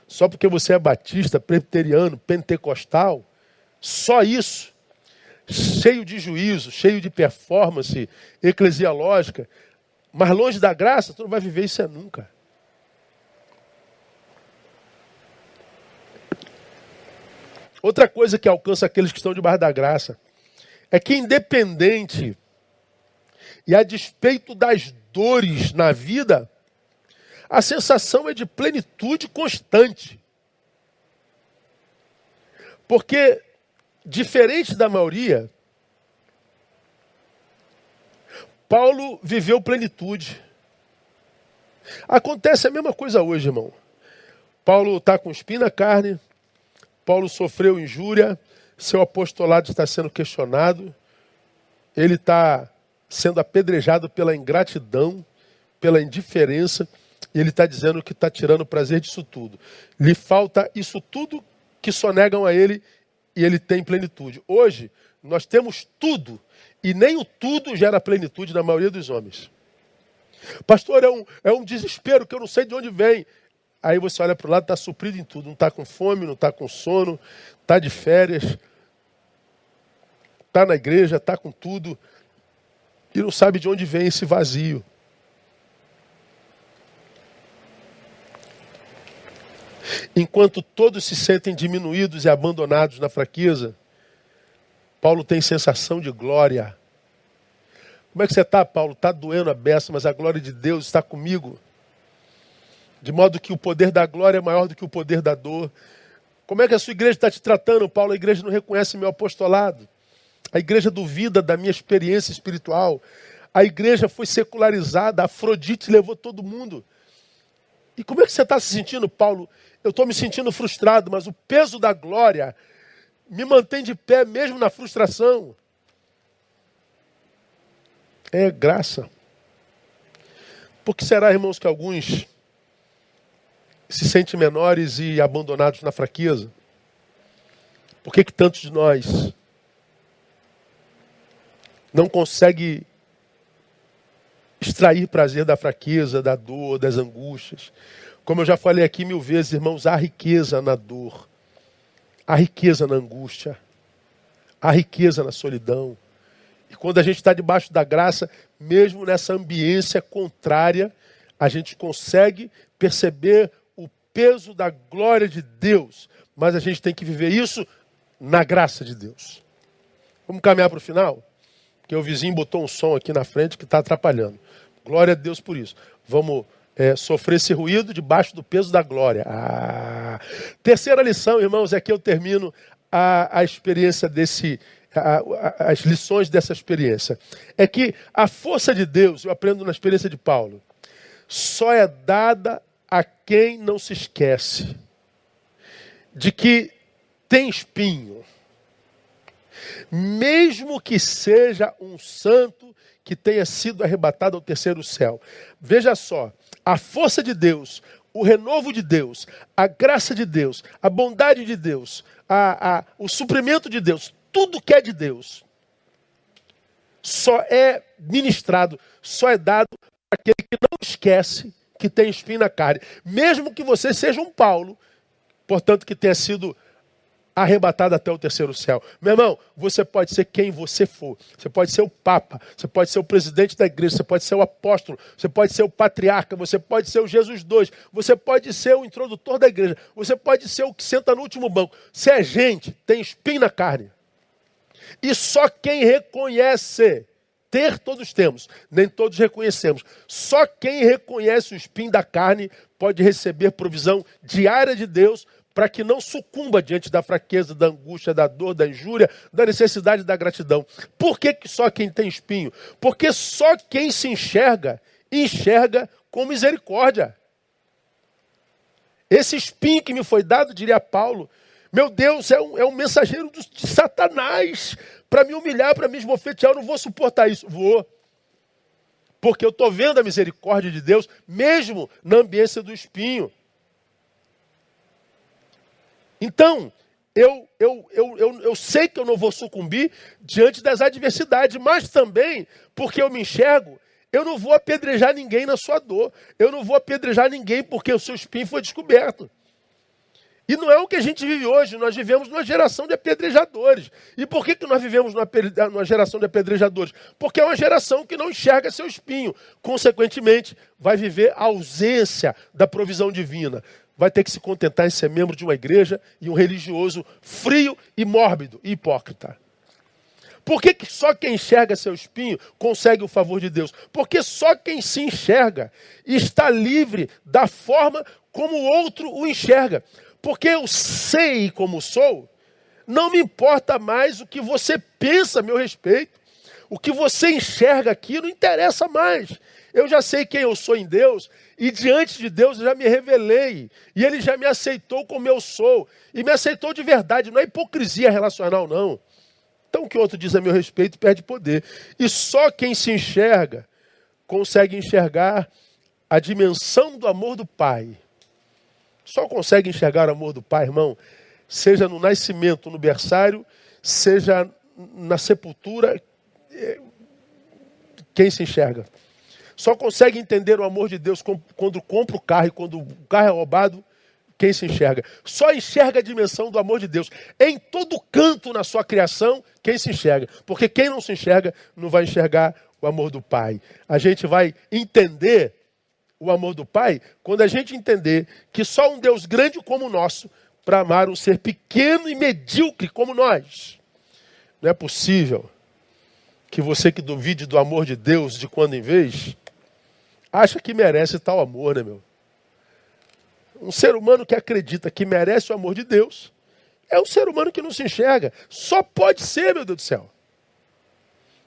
só porque você é batista, presbiteriano, pentecostal, só isso, cheio de juízo, cheio de performance eclesiológica, mas longe da graça, tu não vai viver isso é nunca. Outra coisa que alcança aqueles que estão debaixo da graça é que, independente e a despeito das dores na vida, a sensação é de plenitude constante. Porque, diferente da maioria, Paulo viveu plenitude. Acontece a mesma coisa hoje, irmão. Paulo está com espinha na carne, Paulo sofreu injúria, seu apostolado está sendo questionado, ele está sendo apedrejado pela ingratidão, pela indiferença E ele está dizendo que está tirando o prazer disso tudo. Lhe falta isso tudo que só negam a ele e ele tem plenitude. Hoje, nós temos tudo e nem o tudo gera plenitude na maioria dos homens. Pastor, é um, é um desespero que eu não sei de onde vem. Aí você olha para o lado, está suprido em tudo. Não está com fome, não está com sono, está de férias, está na igreja, está com tudo. E não sabe de onde vem esse vazio. Enquanto todos se sentem diminuídos e abandonados na fraqueza, Paulo tem sensação de glória. Como é que você está, Paulo? Está doendo a beça, mas a glória de Deus está comigo. De modo que o poder da glória é maior do que o poder da dor. Como é que a sua igreja está te tratando, Paulo? A igreja não reconhece meu apostolado. A igreja duvida da minha experiência espiritual. A igreja foi secularizada, a Afrodite levou todo mundo. E como é que você está se sentindo, Paulo? Eu estou me sentindo frustrado, mas o peso da glória me mantém de pé mesmo na frustração. É graça. Por que será, irmãos, que alguns se sentem menores e abandonados na fraqueza? Por que, que tantos de nós não conseguem extrair prazer da fraqueza, da dor, das angústias? Como eu já falei aqui mil vezes, irmãos, há riqueza na dor. Há riqueza na angústia, há riqueza na solidão. E quando a gente está debaixo da graça, mesmo nessa ambiência contrária, a gente consegue perceber o peso da glória de Deus. Mas a gente tem que viver isso na graça de Deus. Vamos caminhar para o final? Porque o vizinho botou um som aqui na frente que está atrapalhando. Glória a Deus por isso. Vamos é, sofrer esse ruído debaixo do peso da glória. Ah. Terceira lição, irmãos, é que eu termino a, a experiência desse, a, a, as lições dessa experiência. É que a força de Deus, eu aprendo na experiência de Paulo, só é dada a quem não se esquece de que tem espinho. Mesmo que seja um santo que tenha sido arrebatado ao terceiro céu. Veja só, a força de Deus, o renovo de Deus, a graça de Deus, a bondade de Deus, a, a, o suprimento de Deus, tudo que é de Deus, só é ministrado, só é dado para aquele que não esquece que tem espinho na carne. Mesmo que você seja um Paulo, portanto, que tenha sido arrebatado até o terceiro céu. Meu irmão, você pode ser quem você for. Você pode ser o Papa, você pode ser o presidente da igreja, você pode ser o apóstolo, você pode ser o patriarca, você pode ser o Jesus II, você pode ser o introdutor da igreja, você pode ser o que senta no último banco. Se é gente, tem espinho na carne. E só quem reconhece, ter todos temos, nem todos reconhecemos. Só quem reconhece o espinho da carne pode receber provisão diária de Deus para que não sucumba diante da fraqueza, da angústia, da dor, da injúria, da necessidade da gratidão. Por que, só quem tem espinho? Porque só quem se enxerga, enxerga com misericórdia. Esse espinho que me foi dado, diria Paulo, meu Deus, é um, é um mensageiro de Satanás para me humilhar, para me esbofetear. Eu não vou suportar isso. Vou. Porque eu estou vendo a misericórdia de Deus, mesmo na ambiência do espinho. Então, eu, eu, eu, eu, eu sei que eu não vou sucumbir diante das adversidades, mas também, porque eu me enxergo, eu não vou apedrejar ninguém na sua dor. Eu não vou apedrejar ninguém porque o seu espinho foi descoberto. E não é o que a gente vive hoje, nós vivemos numa geração de apedrejadores. E por que, que nós vivemos numa, numa geração de apedrejadores? Porque é uma geração que não enxerga seu espinho. Consequentemente, vai viver a ausência da provisão divina vai ter que se contentar em ser membro de uma igreja e um religioso frio e mórbido e hipócrita. Por que, que só quem enxerga seu espinho consegue o favor de Deus? Porque só quem se enxerga está livre da forma como o outro o enxerga. Porque eu sei como sou, não me importa mais o que você pensa a meu respeito. O que você enxerga aqui não interessa mais. Eu já sei quem eu sou em Deus e diante de Deus eu já me revelei. E Ele já me aceitou como eu sou. E me aceitou de verdade. Não é hipocrisia relacional, não. Então o que outro diz a meu respeito perde poder. E só quem se enxerga consegue enxergar a dimensão do amor do Pai. Só consegue enxergar o amor do Pai, irmão, seja no nascimento, no berçário, seja na sepultura, é, quem se enxerga. Só consegue entender o amor de Deus quando compra o carro e quando o carro é roubado, quem se enxerga. Só enxerga a dimensão do amor de Deus. Em todo canto na sua criação, quem se enxerga. Porque quem não se enxerga, não vai enxergar o amor do Pai. A gente vai entender o amor do Pai quando a gente entender que só um Deus grande como o nosso para amar um ser pequeno e medíocre como nós. Não é possível que você que duvide do amor de Deus de quando em vez, acha que merece tal amor, né, meu? Um ser humano que acredita que merece o amor de Deus é um ser humano que não se enxerga. Só pode ser, meu Deus do céu.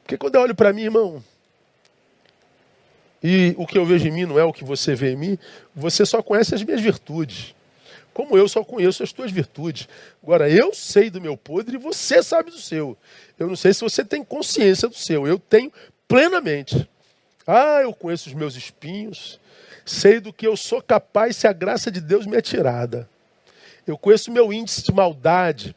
Porque quando eu olho para mim, irmão, e o que eu vejo em mim não é o que você vê em mim, você só conhece as minhas virtudes. Como eu só conheço as tuas virtudes. Agora, eu sei do meu podre e você sabe do seu. Eu não sei se você tem consciência do seu. Eu tenho plenamente. Ah, eu conheço os meus espinhos. Sei do que eu sou capaz se a graça de Deus me é tirada. Eu conheço o meu índice de maldade.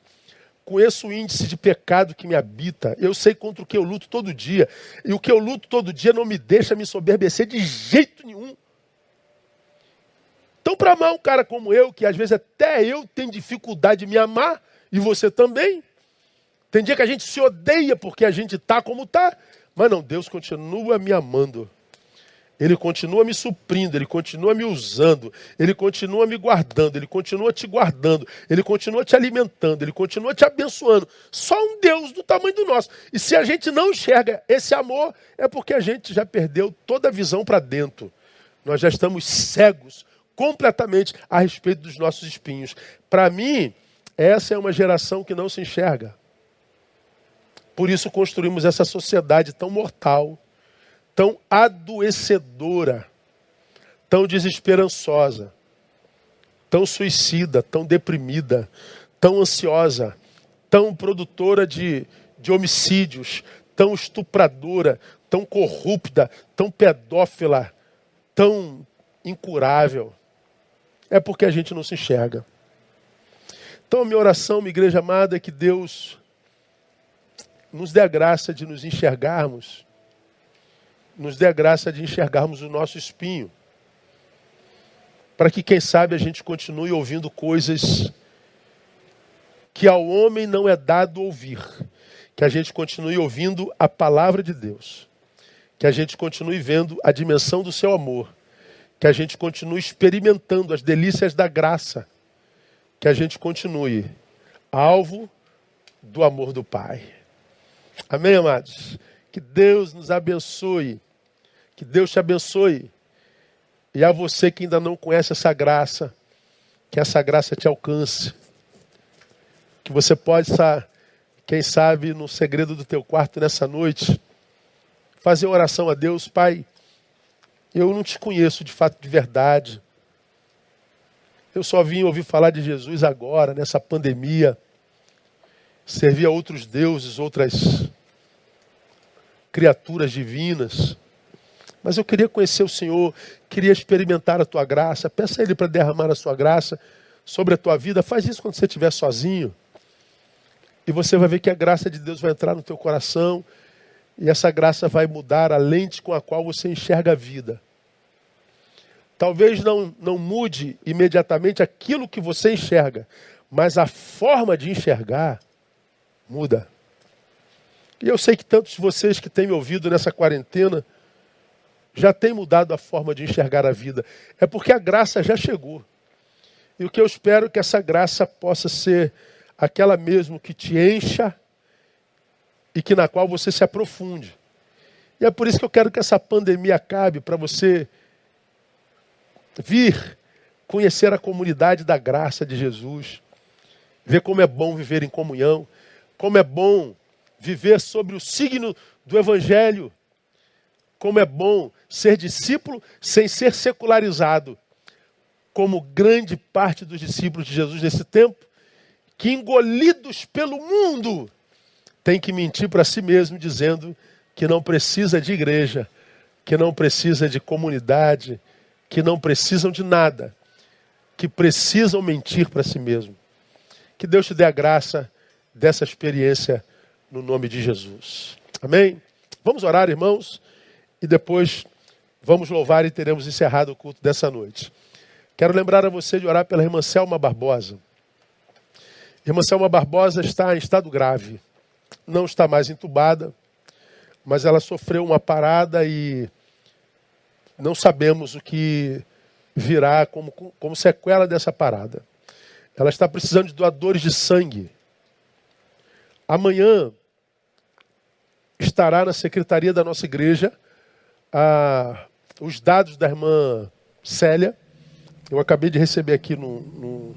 Conheço o índice de pecado que me habita. Eu sei contra o que eu luto todo dia. E o que eu luto todo dia não me deixa me soberbecer de jeito nenhum. Então, para amar um cara como eu, que às vezes até eu tenho dificuldade de me amar, e você também, tem dia que a gente se odeia porque a gente tá como tá, mas não, Deus continua me amando. Ele continua me suprindo, ele continua me usando, ele continua me guardando, ele continua te guardando, ele continua te alimentando, ele continua te abençoando. Só um Deus do tamanho do nosso. E se a gente não enxerga esse amor, é porque a gente já perdeu toda a visão para dentro. Nós já estamos cegos completamente a respeito dos nossos espinhos. Para mim, essa é uma geração que não se enxerga. Por isso construímos essa sociedade tão mortal tão adoecedora, tão desesperançosa, tão suicida, tão deprimida, tão ansiosa, tão produtora de, de homicídios, tão estupradora, tão corrupta, tão pedófila, tão incurável. É porque a gente não se enxerga. Então, a minha oração, minha igreja amada, é que Deus nos dê a graça de nos enxergarmos nos dê a graça de enxergarmos o nosso espinho. Para que, quem sabe, a gente continue ouvindo coisas que ao homem não é dado ouvir. Que a gente continue ouvindo a palavra de Deus. Que a gente continue vendo a dimensão do seu amor. Que a gente continue experimentando as delícias da graça. Que a gente continue alvo do amor do Pai. Amém, amados? Que Deus nos abençoe. Que Deus te abençoe. E a você que ainda não conhece essa graça, que essa graça te alcance. Que você possa, quem sabe, no segredo do teu quarto nessa noite, fazer oração a Deus, Pai. Eu não te conheço de fato de verdade. Eu só vim ouvir falar de Jesus agora, nessa pandemia. Servir a outros deuses, outras criaturas divinas. Mas eu queria conhecer o Senhor, queria experimentar a tua graça. Peça a Ele para derramar a sua graça sobre a tua vida. Faz isso quando você estiver sozinho. E você vai ver que a graça de Deus vai entrar no teu coração. E essa graça vai mudar a lente com a qual você enxerga a vida. Talvez não, não mude imediatamente aquilo que você enxerga, mas a forma de enxergar muda. E eu sei que tantos de vocês que têm me ouvido nessa quarentena já têm mudado a forma de enxergar a vida. É porque a graça já chegou. E o que eu espero é que essa graça possa ser aquela mesmo que te encha e que na qual você se aprofunde. E é por isso que eu quero que essa pandemia acabe para você vir conhecer a comunidade da graça de Jesus, ver como é bom viver em comunhão, como é bom viver sobre o signo do Evangelho. Como é bom ser discípulo sem ser secularizado, como grande parte dos discípulos de Jesus nesse tempo, que engolidos pelo mundo, tem que mentir para si mesmo, dizendo que não precisa de igreja, que não precisa de comunidade, que não precisam de nada, que precisam mentir para si mesmo. Que Deus te dê a graça dessa experiência no nome de Jesus. Amém? Vamos orar, irmãos, e depois vamos louvar e teremos encerrado o culto dessa noite. Quero lembrar a você de orar pela irmã Selma Barbosa. Irmã Selma Barbosa está em estado grave. Não está mais entubada, mas ela sofreu uma parada e não sabemos o que virá como, como sequela dessa parada. Ela está precisando de doadores de sangue. Amanhã estará na secretaria da nossa igreja ah, os dados da irmã Célia. Eu acabei de receber aqui no, no,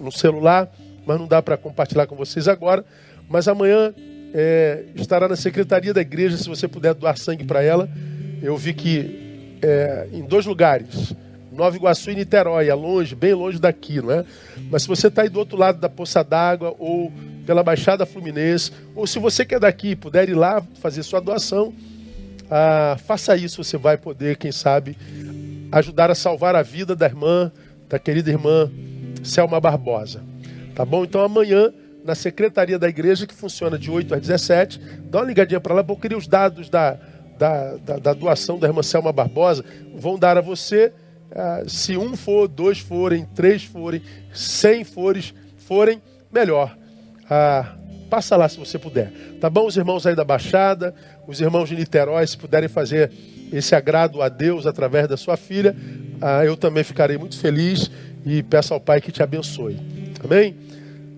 no celular, mas não dá para compartilhar com vocês agora. Mas amanhã é, estará na secretaria da igreja, se você puder doar sangue para ela. Eu vi que é, em dois lugares, Nova Iguaçu e Niterói, é longe, bem longe daqui, não é? Mas se você está aí do outro lado da Poça d'Água ou pela Baixada Fluminense, ou se você quer daqui puder ir lá fazer sua doação, ah, faça isso, você vai poder, quem sabe, ajudar a salvar a vida da irmã, da querida irmã Selma Barbosa. Tá bom? Então amanhã, na secretaria da igreja, que funciona de 8 às 17, dá uma ligadinha para lá, porque eu queria os dados da, da, da, da, doação da irmã Selma Barbosa, vão dar a você. Ah, se um for, dois forem, três forem, cem fores, forem, melhor. Ah, passa lá se você puder. Tá bom? Os irmãos aí da Baixada, os irmãos de Niterói, se puderem fazer esse agrado a Deus através da sua filha, ah, eu também ficarei muito feliz e peço ao Pai que te abençoe. Amém?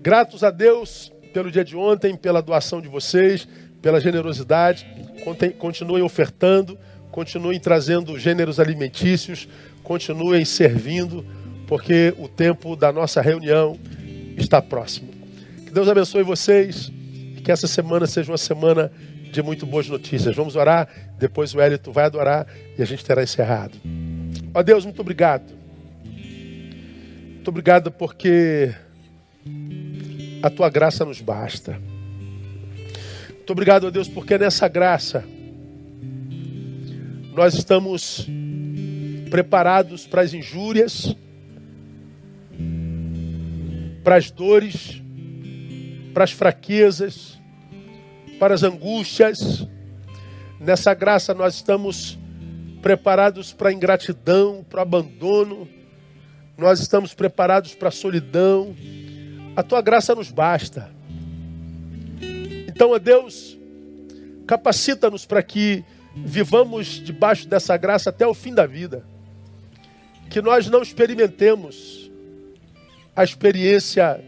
Gratos a Deus pelo dia de ontem, pela doação de vocês, pela generosidade. Continuem ofertando, continuem trazendo gêneros alimentícios, continuem servindo, porque o tempo da nossa reunião está próximo. Deus abençoe vocês que essa semana seja uma semana de muito boas notícias. Vamos orar, depois o Hélito vai adorar e a gente terá encerrado. Ó Deus, muito obrigado. Muito obrigado porque a tua graça nos basta. Muito obrigado, ó Deus, porque nessa graça nós estamos preparados para as injúrias, para as dores, para as fraquezas, para as angústias. Nessa graça nós estamos preparados para a ingratidão, para o abandono. Nós estamos preparados para a solidão. A tua graça nos basta. Então, ó Deus, capacita-nos para que vivamos debaixo dessa graça até o fim da vida. Que nós não experimentemos a experiência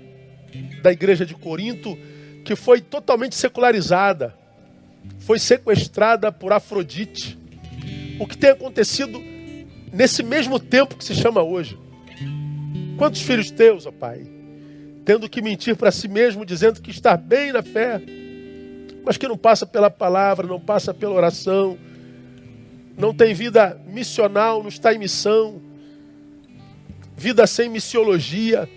da igreja de Corinto que foi totalmente secularizada, foi sequestrada por Afrodite. O que tem acontecido nesse mesmo tempo que se chama hoje? Quantos filhos teus, ó Pai, tendo que mentir para si mesmo, dizendo que está bem na fé, mas que não passa pela palavra, não passa pela oração, não tem vida missional, não está em missão, vida sem missiologia,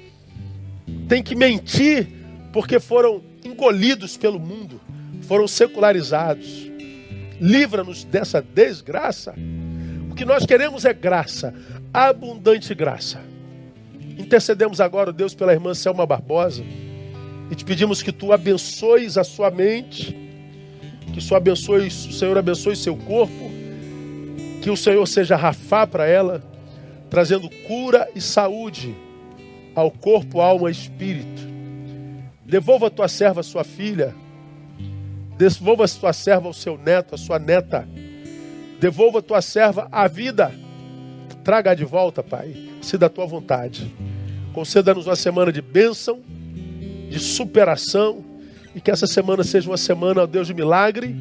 tem que mentir porque foram engolidos pelo mundo, foram secularizados. Livra-nos dessa desgraça. O que nós queremos é graça, abundante graça. Intercedemos agora, Deus, pela irmã Selma Barbosa e te pedimos que tu abençoes a sua mente, que o abençoe, o Senhor abençoe seu corpo, que o Senhor seja rafá para ela, trazendo cura e saúde ao corpo, alma e espírito. Devolva a tua serva, a sua filha. Devolva a tua serva ao seu neto, a sua neta. Devolva a tua serva a vida. Traga de volta, Pai, se da tua vontade. Conceda-nos uma semana de bênção, de superação, e que essa semana seja uma semana, ó Deus, de milagre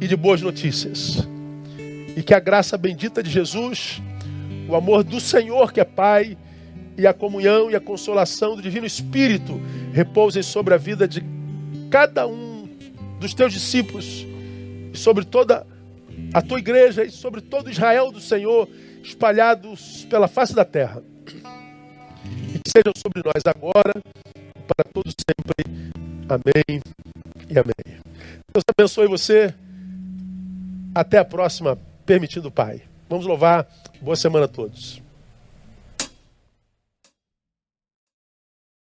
e de boas notícias. E que a graça bendita de Jesus, o amor do Senhor, que é Pai, e a comunhão e a consolação do Divino Espírito repousem sobre a vida de cada um dos teus discípulos, e sobre toda a tua igreja e sobre todo Israel do Senhor, espalhados pela face da terra. E que sejam sobre nós agora e para todos sempre. Amém e amém. Deus abençoe você. Até a próxima, permitindo o Pai. Vamos louvar. Boa semana a todos.